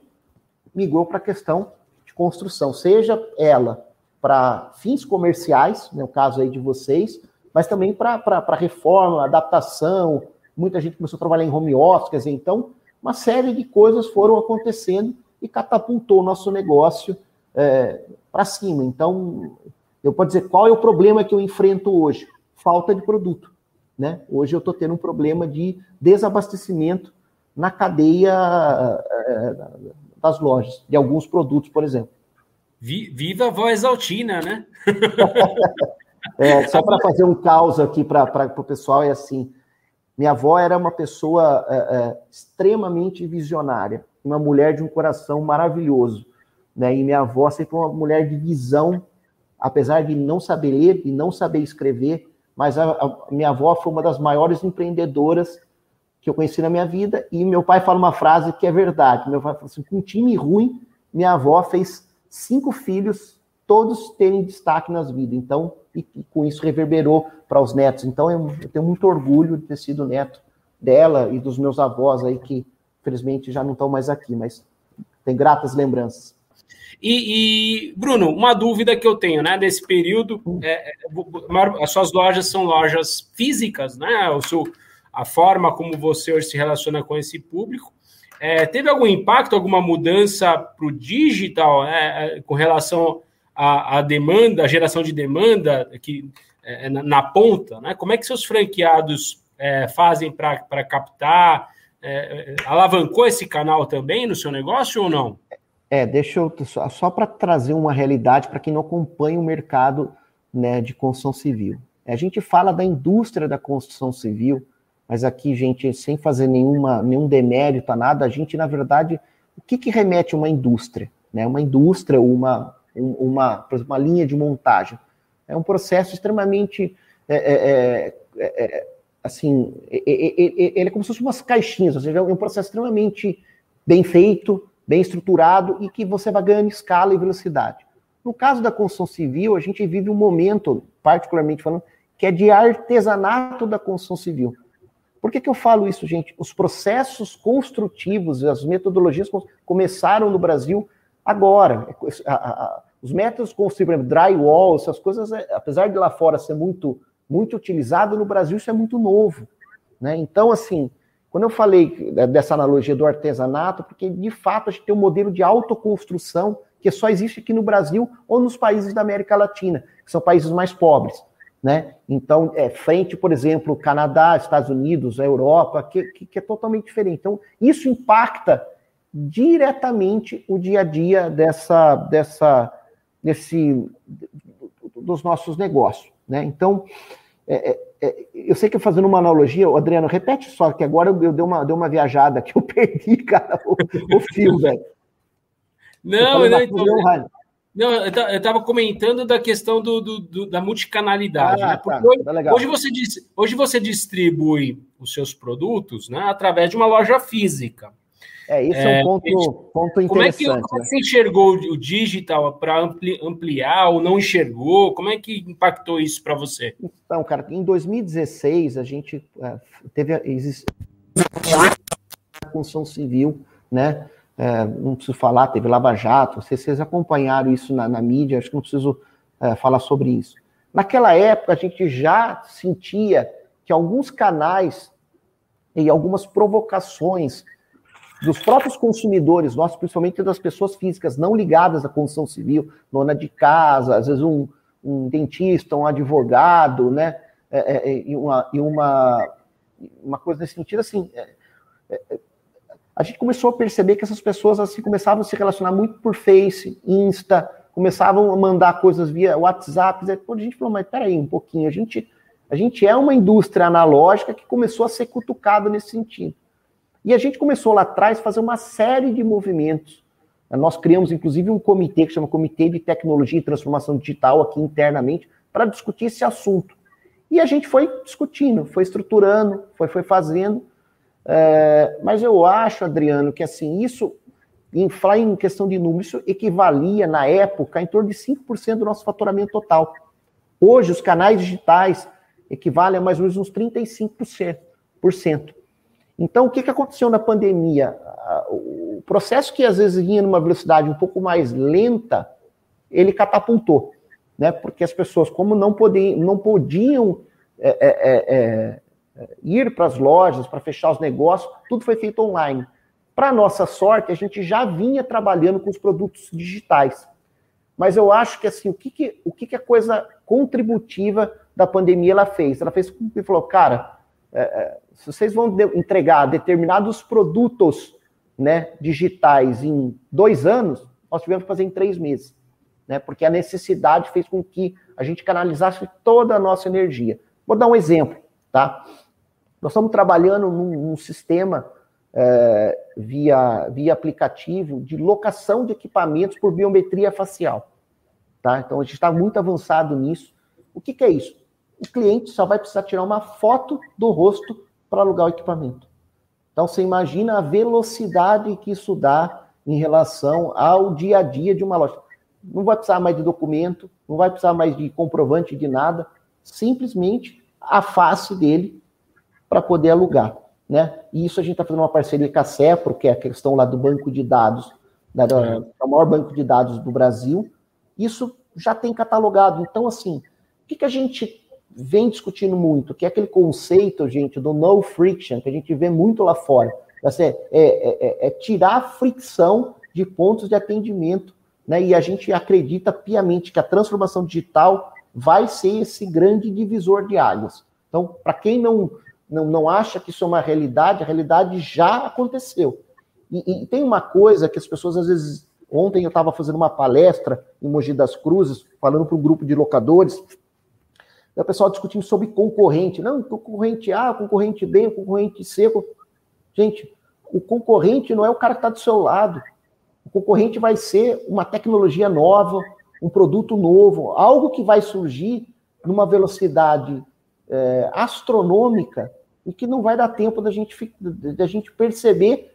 S2: Migrou para a questão de construção, seja ela para fins comerciais, no né, caso aí de vocês, mas também para reforma, adaptação. Muita gente começou a trabalhar em home office, quer dizer, então, uma série de coisas foram acontecendo e catapultou o nosso negócio é, para cima. Então, eu posso dizer qual é o problema que eu enfrento hoje? Falta de produto. Né? Hoje eu estou tendo um problema de desabastecimento na cadeia é, das lojas, de alguns produtos, por exemplo.
S1: Viva a voz altina, né?
S2: é, só para fazer um caos aqui para o pessoal, é assim: minha avó era uma pessoa é, é, extremamente visionária, uma mulher de um coração maravilhoso. Né? E minha avó sempre foi uma mulher de visão, apesar de não saber ler e não saber escrever, mas a, a minha avó foi uma das maiores empreendedoras que eu conheci na minha vida. E meu pai fala uma frase que é verdade: meu pai falou assim, com um time ruim, minha avó fez cinco filhos, todos terem destaque nas vidas. Então, e, e com isso reverberou para os netos. Então, eu, eu, tenho muito orgulho de ter sido neto dela e dos meus avós aí, que infelizmente já não estão mais aqui, mas tem gratas lembranças.
S1: E, e, Bruno, uma dúvida que eu tenho, né, desse período, hum. é, é as suas lojas são lojas físicas, né, o seu, a forma como você hoje se relaciona com esse público, é, teve algum impacto, alguma mudança para o digital é, é, com relação à, à, demanda, à geração de demanda que, é, na, na, ponta? Né? Como é que seus franqueados é, fazem para captar? É, alavancou esse canal também no seu negócio ou não?
S2: É, deixa eu só, só para trazer uma realidade para quem não acompanha o mercado né, de construção civil. A gente fala da indústria da construção civil, mas aqui, gente, sem fazer nenhuma, nenhum demérito a nada, a gente, na verdade, o que, que remete a uma indústria? Né? Uma indústria, uma, uma, uma linha de montagem. É um processo extremamente, é, é, é, é assim, ele é como se fosse umas caixinhas, ou seja, é um processo extremamente bem feito, bem estruturado e que você vai ganhando escala e velocidade. No caso da construção civil, a gente vive um momento, particularmente falando, que é de artesanato da construção civil. Por que, que eu falo isso, gente? Os processos construtivos, as metodologias começaram no Brasil agora. Os métodos construtivos, drywall, essas coisas, é, apesar de lá fora ser muito, muito utilizado, no Brasil isso é muito novo. Né? Então, assim, quando eu falei dessa analogia do artesanato, porque de fato a gente tem um modelo de autoconstrução que só existe aqui no Brasil ou nos países da América Latina, que são países mais pobres. Né? Então, é, frente, por exemplo, Canadá, Estados Unidos, a Europa, que, que, que, é totalmente diferente. Então, isso impacta diretamente o dia a dia dessa, dessa, desse, dos nossos negócios. Né? Então, é, é, é eu sei que eu fazendo uma analogia, Adriano, repete só, que agora eu, eu dei, uma, dei uma viajada que eu perdi, cara, o, o fio, velho.
S1: Não, eu não, então, não, eu estava comentando da questão do, do, do da multicanalidade, ah, né? Tá, hoje, tá hoje, você, hoje você distribui os seus produtos né, através de uma loja física.
S2: É, isso é, é um ponto, ponto interessante. Como é que, como
S1: é você enxergou o digital para ampli, ampliar ou não enxergou? Como é que impactou isso para você?
S2: Então, cara, em 2016 a gente é, teve existe, a construção civil, né? É, não preciso falar, teve Lava Jato, vocês, vocês acompanharam isso na, na, mídia, acho que não preciso é, falar sobre isso. Naquela época, a gente já sentia que alguns canais e algumas provocações dos próprios consumidores nossos, principalmente das pessoas físicas não ligadas à construção civil, dona de casa, às vezes um, um dentista, um advogado, né? É, é, é e, uma, e uma, uma coisa nesse sentido, assim, é, é, a gente começou a perceber que essas pessoas assim começavam a se relacionar muito por Face, Insta, começavam a mandar coisas via WhatsApp. a gente falou, mas peraí um pouquinho, a gente, a gente é uma indústria analógica que começou a ser cutucada nesse sentido. E a gente começou lá atrás a fazer uma série de movimentos. Nós criamos, inclusive, um comitê que chama Comitê de Tecnologia e Transformação Digital aqui internamente para discutir esse assunto. E a gente foi discutindo, foi estruturando, foi, foi fazendo. É, mas eu acho, Adriano, que assim, isso, em, falar em questão de número, isso equivalia, na época, em torno de 5% do nosso faturamento total. Hoje, os canais digitais equivalem a mais ou menos uns 35%. Então, o que, que aconteceu na pandemia? O processo que às vezes vinha numa velocidade um pouco mais lenta, ele catapultou, né? Porque as pessoas, como não podiam, não podiam é, é, é, é ir para as lojas, para fechar os negócios, tudo foi feito online. Para nossa sorte, a gente já vinha trabalhando com os produtos digitais. Mas eu acho que assim, o que, que, o que, que a coisa contributiva da pandemia ela fez? Ela fez com que falou, cara, é, é, se vocês vão entregar determinados produtos né, digitais em dois anos, nós tivemos que fazer em três meses. Né, porque a necessidade fez com que a gente canalizasse toda a nossa energia. Vou dar um exemplo, tá? Nós estamos trabalhando num, num sistema é, via, via aplicativo de locação de equipamentos por biometria facial. Tá? Então, a gente está muito avançado nisso. O que, que é isso? O cliente só vai precisar tirar uma foto do rosto para alugar o equipamento. Então, você imagina a velocidade que isso dá em relação ao dia a dia de uma loja. Não vai precisar mais de documento, não vai precisar mais de comprovante de nada, simplesmente a face dele para poder alugar. Né? E isso a gente está fazendo uma parceria com a CEPRO, que é a questão lá do banco de dados, né, do, é o maior banco de dados do Brasil. Isso já tem catalogado. Então, assim, o que, que a gente vem discutindo muito? Que é aquele conceito, gente, do no friction, que a gente vê muito lá fora. Assim, é, é, é, é tirar a fricção de pontos de atendimento. Né? E a gente acredita piamente que a transformação digital vai ser esse grande divisor de águas. Então, para quem não, não, não acha que isso é uma realidade, a realidade já aconteceu. E, e tem uma coisa que as pessoas às vezes. Ontem eu estava fazendo uma palestra em Mogi das Cruzes, falando para um grupo de locadores, o pessoal discutindo sobre concorrente. Não, concorrente A, concorrente B, concorrente C. Gente, o concorrente não é o cara que está do seu lado. O concorrente vai ser uma tecnologia nova, um produto novo, algo que vai surgir numa velocidade é, astronômica e que não vai dar tempo da gente, da gente perceber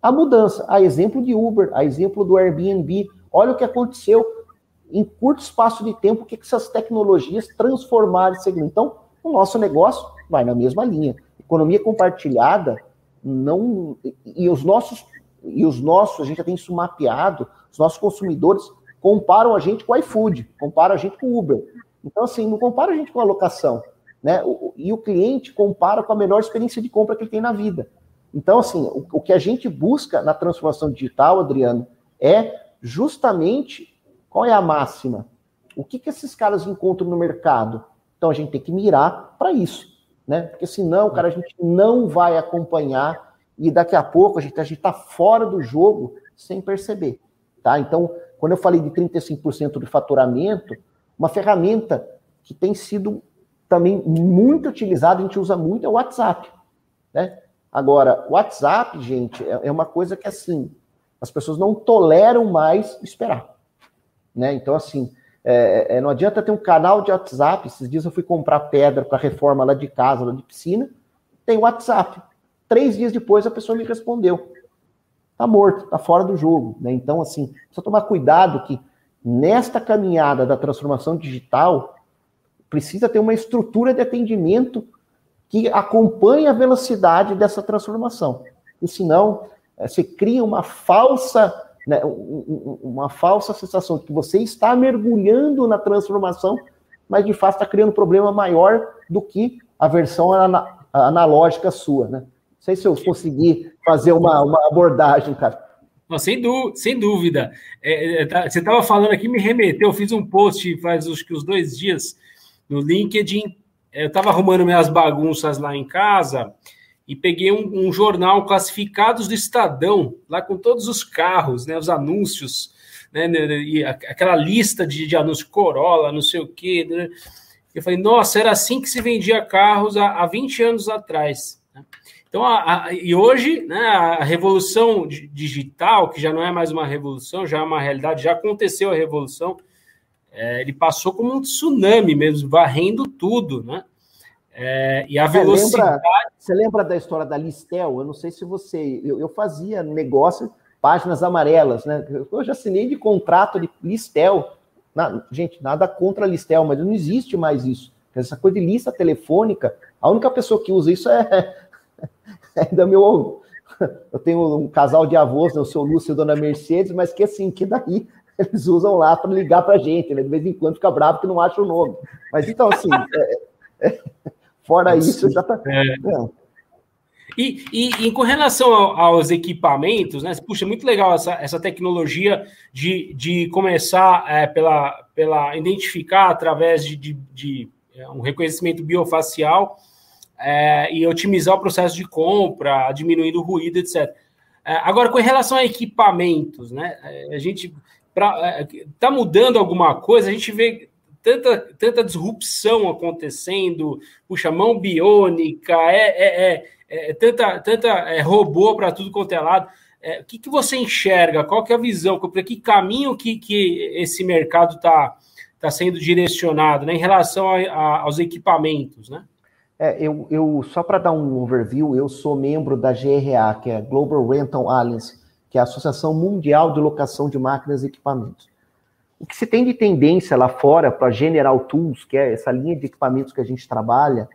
S2: a mudança. A exemplo de Uber, a exemplo do Airbnb. Olha o que aconteceu em curto espaço de tempo, o que essas tecnologias transformaram esse segmento. Então, o nosso negócio vai na mesma linha. economia compartilhada não e os nossos e os nossos, a gente já tem isso mapeado, os nossos consumidores comparam a gente com o iFood, comparam a gente com o Uber. Então, assim, não compara a gente com a locação. Né? E o cliente compara com a melhor experiência de compra que ele tem na vida. Então, assim, o, o que a gente busca na transformação digital, Adriano, é justamente qual é a máxima? O que, que esses caras encontram no mercado? Então a gente tem que mirar para isso, né? Porque senão, cara, a gente não vai acompanhar e daqui a pouco a gente a está fora do jogo sem perceber, tá? Então, quando eu falei de 35% de faturamento, uma ferramenta que tem sido também muito utilizada, a gente usa muito, é o WhatsApp. Né? Agora, o WhatsApp, gente, é, é uma coisa que assim, as pessoas não toleram mais esperar. Né? Então, assim, é, é, não adianta ter um canal de WhatsApp. Esses dias eu fui comprar pedra para reforma lá de casa, lá de piscina. Tem WhatsApp. Três dias depois a pessoa me respondeu. Tá morto, tá fora do jogo. Né? Então, assim, precisa tomar cuidado que nesta caminhada da transformação digital, precisa ter uma estrutura de atendimento que acompanhe a velocidade dessa transformação. E senão, você cria uma falsa, né, uma falsa sensação de que você está mergulhando na transformação, mas de fato está criando um problema maior do que a versão analógica sua. Né? Não sei se eu consegui fazer uma, uma abordagem, cara.
S1: Sem, sem dúvida. É, é, tá, você estava falando aqui, me remeteu, eu fiz um post faz os, os dois dias no LinkedIn. Eu estava arrumando minhas bagunças lá em casa e peguei um, um, jornal classificados do Estadão, lá com todos os carros, né, os anúncios, né, né, né e aquela lista de, de anúncios Corolla, não sei o quê. Né? Eu falei, nossa, era assim que se vendia carros há, há 20 anos atrás. Né? Então, a, a, e hoje, né, a revolução digital, que já não é mais uma revolução, já é uma realidade, já aconteceu a revolução, é, ele passou como um tsunami mesmo, varrendo tudo, né? É, e a velocidade.
S2: Você lembra, você lembra, da história da Listel? Eu não sei se você. Eu, eu, fazia negócio, páginas amarelas, né? Eu já assinei de contrato de Listel. Na, gente, nada contra a Listel, mas não existe mais isso. Essa coisa de lista telefônica, a única pessoa que usa isso é, ainda meu. Eu tenho um casal de avós, né, o seu Lúcio e a dona Mercedes, mas que assim, que daí eles usam lá para ligar para a gente, né? De vez em quando fica bravo que não acha o nome. Mas então, assim, é, é, fora isso, já tá. É.
S1: E, e, e, com relação aos equipamentos, né? Puxa, muito legal essa, essa tecnologia de, de começar é, pela, pela identificar através de, de, de é, um reconhecimento biofacial é, e otimizar o processo de compra, diminuindo o ruído, etc. É, agora, com relação a equipamentos, né? É, a gente está mudando alguma coisa, a gente vê tanta, tanta disrupção acontecendo, puxa, mão biônica, é, é, é, é tanta, tanta é, robô para tudo quanto é lado. É, o que, que você enxerga? Qual que é a visão? Para que caminho que, que esse mercado está tá sendo direcionado né, em relação a, a, aos equipamentos, né?
S2: É, eu, eu, só para dar um overview, eu sou membro da GRA, que é Global Rental Alliance, que é a Associação Mundial de Locação de Máquinas e Equipamentos. O que se tem de tendência lá fora para General Tools, que é essa linha de equipamentos que a gente trabalha,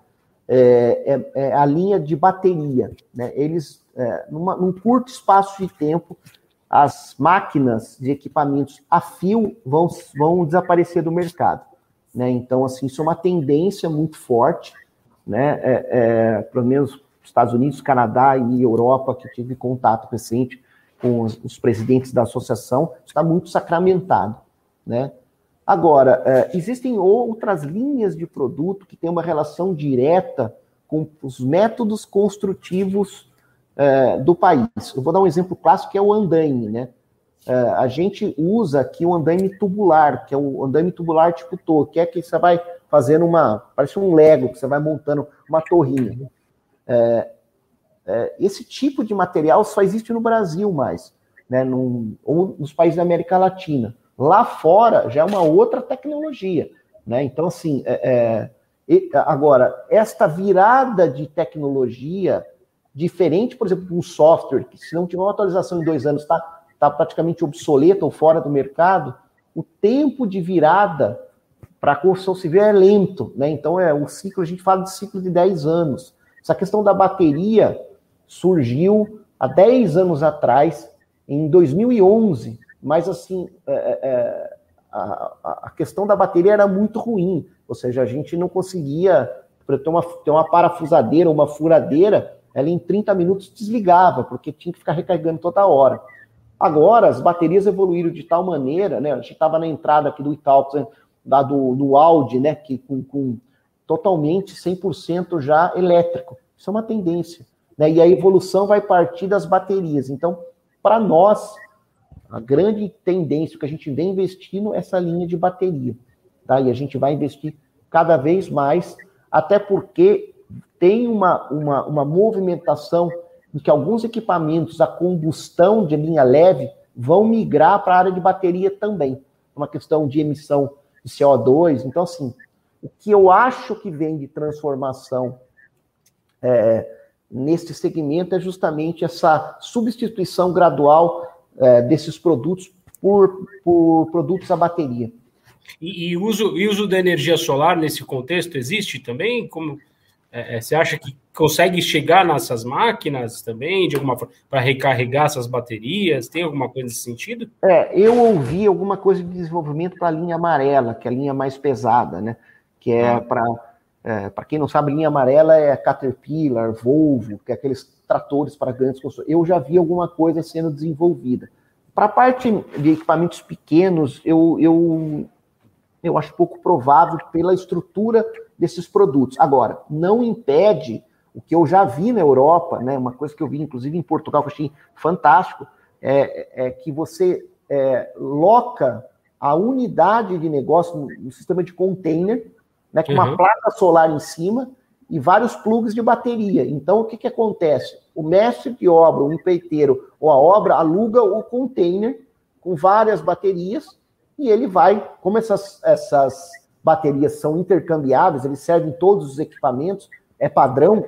S2: é, é, é a linha de bateria. Né? Eles, é, numa, num curto espaço de tempo, as máquinas de equipamentos a fio vão, vão desaparecer do mercado. Né? Então, assim, isso é uma tendência muito forte né? É, é, pelo menos Estados Unidos, Canadá e Europa, que tive contato recente com os, os presidentes da associação, está muito sacramentado, né? Agora, é, existem outras linhas de produto que têm uma relação direta com os métodos construtivos é, do país. Eu vou dar um exemplo clássico que é o andaime, né? É, a gente usa aqui o andaime tubular, que é o andaime tubular tipo torre, que é que você vai fazendo uma. Parece um Lego, que você vai montando uma torrinha. É, é, esse tipo de material só existe no Brasil mais, né, num, ou nos países da América Latina. Lá fora já é uma outra tecnologia. Né? Então, assim, é, é agora, esta virada de tecnologia, diferente, por exemplo, de um software, que se não tiver uma atualização em dois anos está tá praticamente obsoleto ou fora do mercado, o tempo de virada para a construção civil é lento, né? Então é um ciclo, a gente fala de ciclo de 10 anos. Essa questão da bateria surgiu há 10 anos atrás, em 2011, mas assim, é, é, é a, a, questão da bateria era muito ruim, ou seja, a gente não conseguia ter uma, ter uma parafusadeira, uma furadeira, ela em 30 minutos desligava, porque tinha que ficar recarregando toda hora. Agora, as baterias evoluíram de tal maneira, né? A gente estava na entrada aqui do né? da, do, do Audi, né? Que com, com totalmente 100% já elétrico. Isso é uma tendência. Né? E a evolução vai partir das baterias. Então, para nós, a grande tendência que a gente vem investindo é essa linha de bateria. Tá? E a gente vai investir cada vez mais, até porque tem uma, uma, uma movimentação em que alguns equipamentos a combustão de linha leve vão migrar para a área de bateria também. Uma questão de emissão de CO2. Então, assim, o que eu acho que vem de transformação é, neste segmento é justamente essa substituição gradual é, desses produtos por, por produtos a bateria.
S1: E, e, uso, e uso da energia solar nesse contexto existe também? Como é, é você acha que consegue chegar nessas máquinas também, de alguma forma, para recarregar essas baterias? Tem alguma coisa nesse sentido?
S2: É, eu ouvi alguma coisa de desenvolvimento para a linha amarela, que é a linha mais pesada, né? Que é ah. para é, para quem não sabe, linha amarela é Caterpillar, Volvo, que é aqueles tratores para grandes construções. Eu já vi alguma coisa sendo desenvolvida. Para a parte de equipamentos pequenos, eu, eu, eu acho pouco provável pela estrutura desses produtos. Agora, não impede o que eu já vi na Europa, né, uma coisa que eu vi inclusive em Portugal, que eu achei fantástico, é, é que você é, loca a unidade de negócio no, sistema de container né, com uma uhum. placa solar em cima e vários plugs de bateria. Então, o que, que acontece? O mestre de obra, o empreiteiro ou a obra aluga o container com várias baterias e ele vai, como essas, essas baterias são intercambiáveis, eles servem todos os equipamentos, é padrão,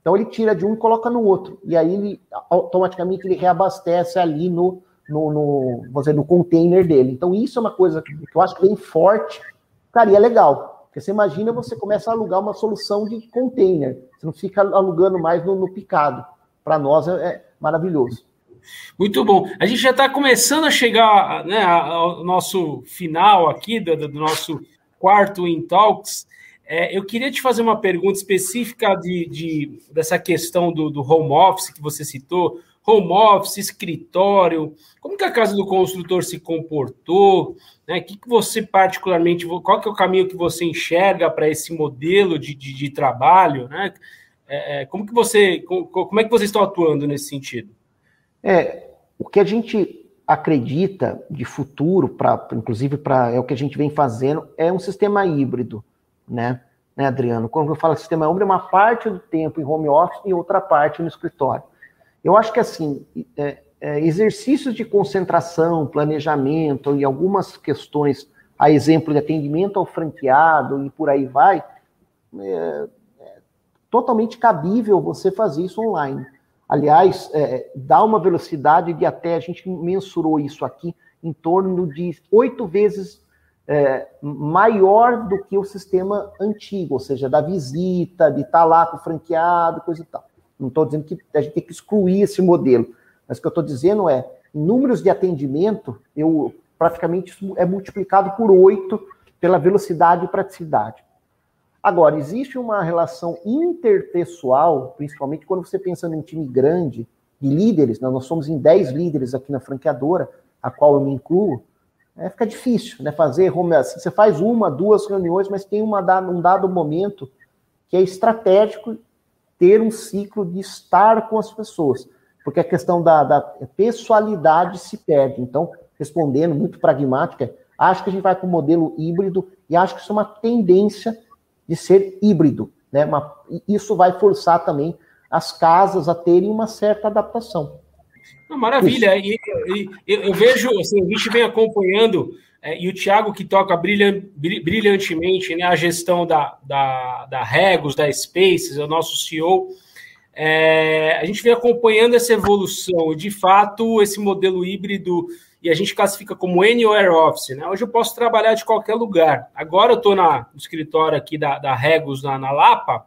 S2: então ele tira de um e coloca no outro. E aí ele automaticamente ele reabastece ali no, no, no, dizer, no container dele. Então isso é uma coisa que eu acho bem forte, cara, e é legal. Porque você imagina, você começa a alugar uma solução de container. Você não fica alugando mais no, no picado. Para nós é, é, maravilhoso.
S1: Muito bom. A gente já está começando a chegar né, ao nosso final aqui do, do nosso quarto In Talks. É, eu queria te fazer uma pergunta específica de, de dessa questão do, do, home office que você citou. Home office, escritório, como que a casa do construtor se comportou? Né? Que, que você particularmente, qual que é o caminho que você enxerga para esse modelo de, de, de trabalho? Né? É, é como que você, como, é que vocês estão atuando nesse sentido?
S2: É, o que a gente acredita de futuro, para inclusive para é o que a gente vem fazendo, é um sistema híbrido, né? né, Adriano? Quando eu falo sistema híbrido, é uma parte do tempo em home office e outra parte no escritório. Eu acho que assim, é, é, exercícios de concentração, planejamento e algumas questões, a exemplo de atendimento ao franqueado e por aí vai, é, é totalmente cabível você fazer isso online. Aliás, é, dá uma velocidade de até, a gente mensurou isso aqui, em torno de oito vezes é, maior do que o sistema antigo, ou seja, da visita, de estar lá com o franqueado, coisa e tal. Não estou dizendo que a gente tem que excluir esse modelo, mas o que eu estou dizendo é, números de atendimento, eu praticamente isso é multiplicado por oito pela velocidade e praticidade. Agora, existe uma relação interpessoal, principalmente quando você pensa num time grande de líderes, né? nós somos em 10 líderes aqui na franqueadora, a qual eu me incluo, é, fica difícil, né? Fazer assim, você faz uma, duas reuniões, mas tem uma, um dado momento que é estratégico ter um ciclo de estar com as pessoas porque a questão da, da pessoalidade se perde. Então, respondendo muito pragmática, acho que a gente vai para o modelo híbrido e acho que isso é uma tendência de ser híbrido. Né? Uma, isso vai forçar também as casas a terem uma certa adaptação.
S1: maravilha. E, e, eu vejo, assim, a gente vem acompanhando, é, e o Thiago que toca brilhantemente né, a gestão da, da, da Regos, da Spaces, é o nosso CEO, é, a gente vem acompanhando essa evolução. De fato, esse modelo híbrido, e a gente classifica como Anywhere Office. Né? Hoje eu posso trabalhar de qualquer lugar. Agora eu estou no escritório aqui da, da Regos, na, na Lapa,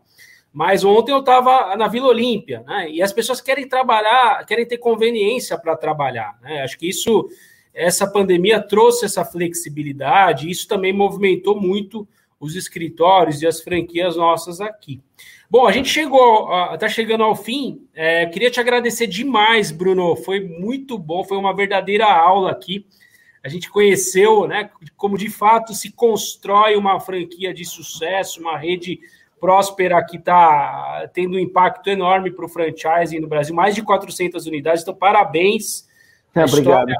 S1: Mas ontem eu estava na Vila Olímpia, né? E as pessoas querem trabalhar, querem ter conveniência para trabalhar, né? Acho que isso, essa pandemia trouxe essa flexibilidade, isso também movimentou muito os escritórios e as franquias nossas aqui. Bom, a gente chegou, está chegando ao fim. É, queria te agradecer demais, Bruno. Foi muito bom, foi uma verdadeira aula aqui. A gente conheceu, né, como de fato se constrói uma franquia de sucesso, uma rede próspera que está tendo um impacto enorme para o franchising no Brasil, mais de 400 unidades. Então, parabéns.
S2: É, obrigado.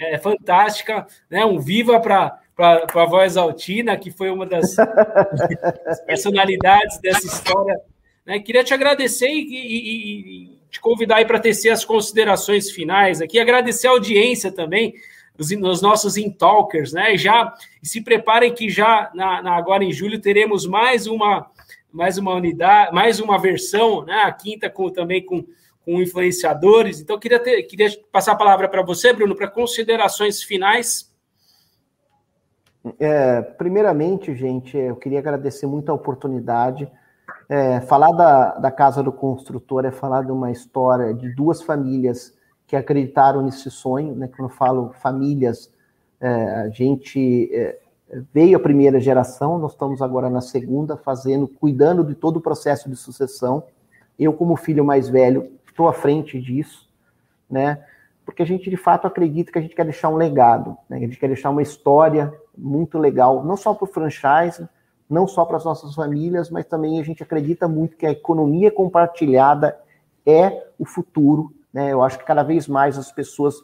S1: É fantástica, né? Um viva para a voz altina, que foi uma das personalidades dessa história né? Queria te agradecer e, e, e te convidar para tecer as considerações finais aqui, agradecer a audiência também, os, os nossos Intalkers, né? Já se preparem que já na, na, agora em julho teremos mais uma mais uma unidade, mais uma versão, né? A quinta com também com, com influenciadores. Então queria ter, queria passar a palavra para você, Bruno, para considerações finais.
S2: É, primeiramente, gente, eu queria agradecer muito a oportunidade. É, falar da, da casa do construtor é falar de uma história de duas famílias que acreditaram nesse sonho, né? Quando eu falo famílias, é, a gente é, veio a primeira geração, nós estamos agora na segunda, fazendo, cuidando de todo o processo de sucessão. Eu, como filho mais velho, estou à frente disso, né? Porque a gente de fato acredita que a gente quer deixar um legado, né? A gente quer deixar uma história muito legal, não só para o franchise, não só para as nossas famílias, mas também a gente acredita muito que a economia compartilhada é o futuro. Né? Eu acho que cada vez mais as pessoas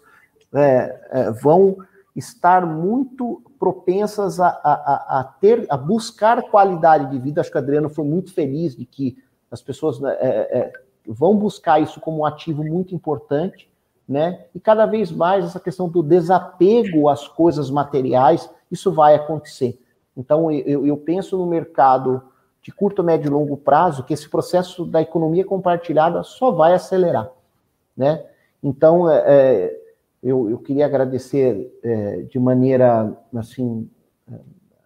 S2: é, é, vão estar muito propensas a, a, a, ter, a buscar qualidade de vida. Acho que o Adriano foi muito feliz de que as pessoas né, é, é, vão buscar isso como um ativo muito importante, né? E cada vez mais essa questão do desapego às coisas materiais, isso vai acontecer. Então, eu, eu penso no mercado de curto, médio e longo prazo que esse processo da economia compartilhada só vai acelerar, né? Então, é, é, eu, eu, queria agradecer é, de maneira, assim, é,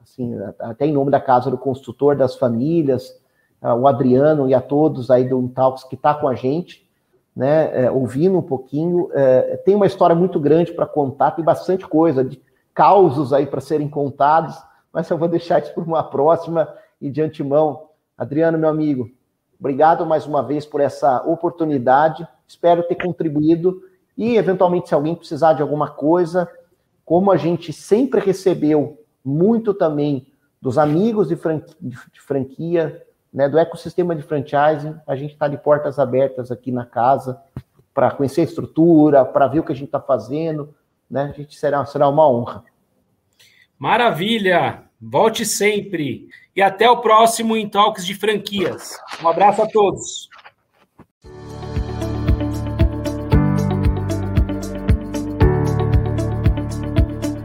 S2: assim, até em nome da Casa do Construtor, das famílias, o Adriano e a todos aí do Intalks que está com a gente, né, é, ouvindo um pouquinho. É, tem uma história muito grande para contar, tem bastante coisa, de causos aí para serem contados, mas eu vou deixar isso para uma próxima e de antemão. Adriano, meu amigo, obrigado mais uma vez por essa oportunidade. Espero ter contribuído e, eventualmente, se alguém precisar de alguma coisa, como a gente sempre recebeu muito também dos amigos de franquia, de franquia né, do ecossistema de franchising, a gente está de portas abertas aqui na casa para conhecer a estrutura, para ver o que a gente está fazendo. Né? A gente será, será uma honra.
S1: Maravilha! Volte sempre. E até o próximo Talks de Franquias. Um abraço a todos.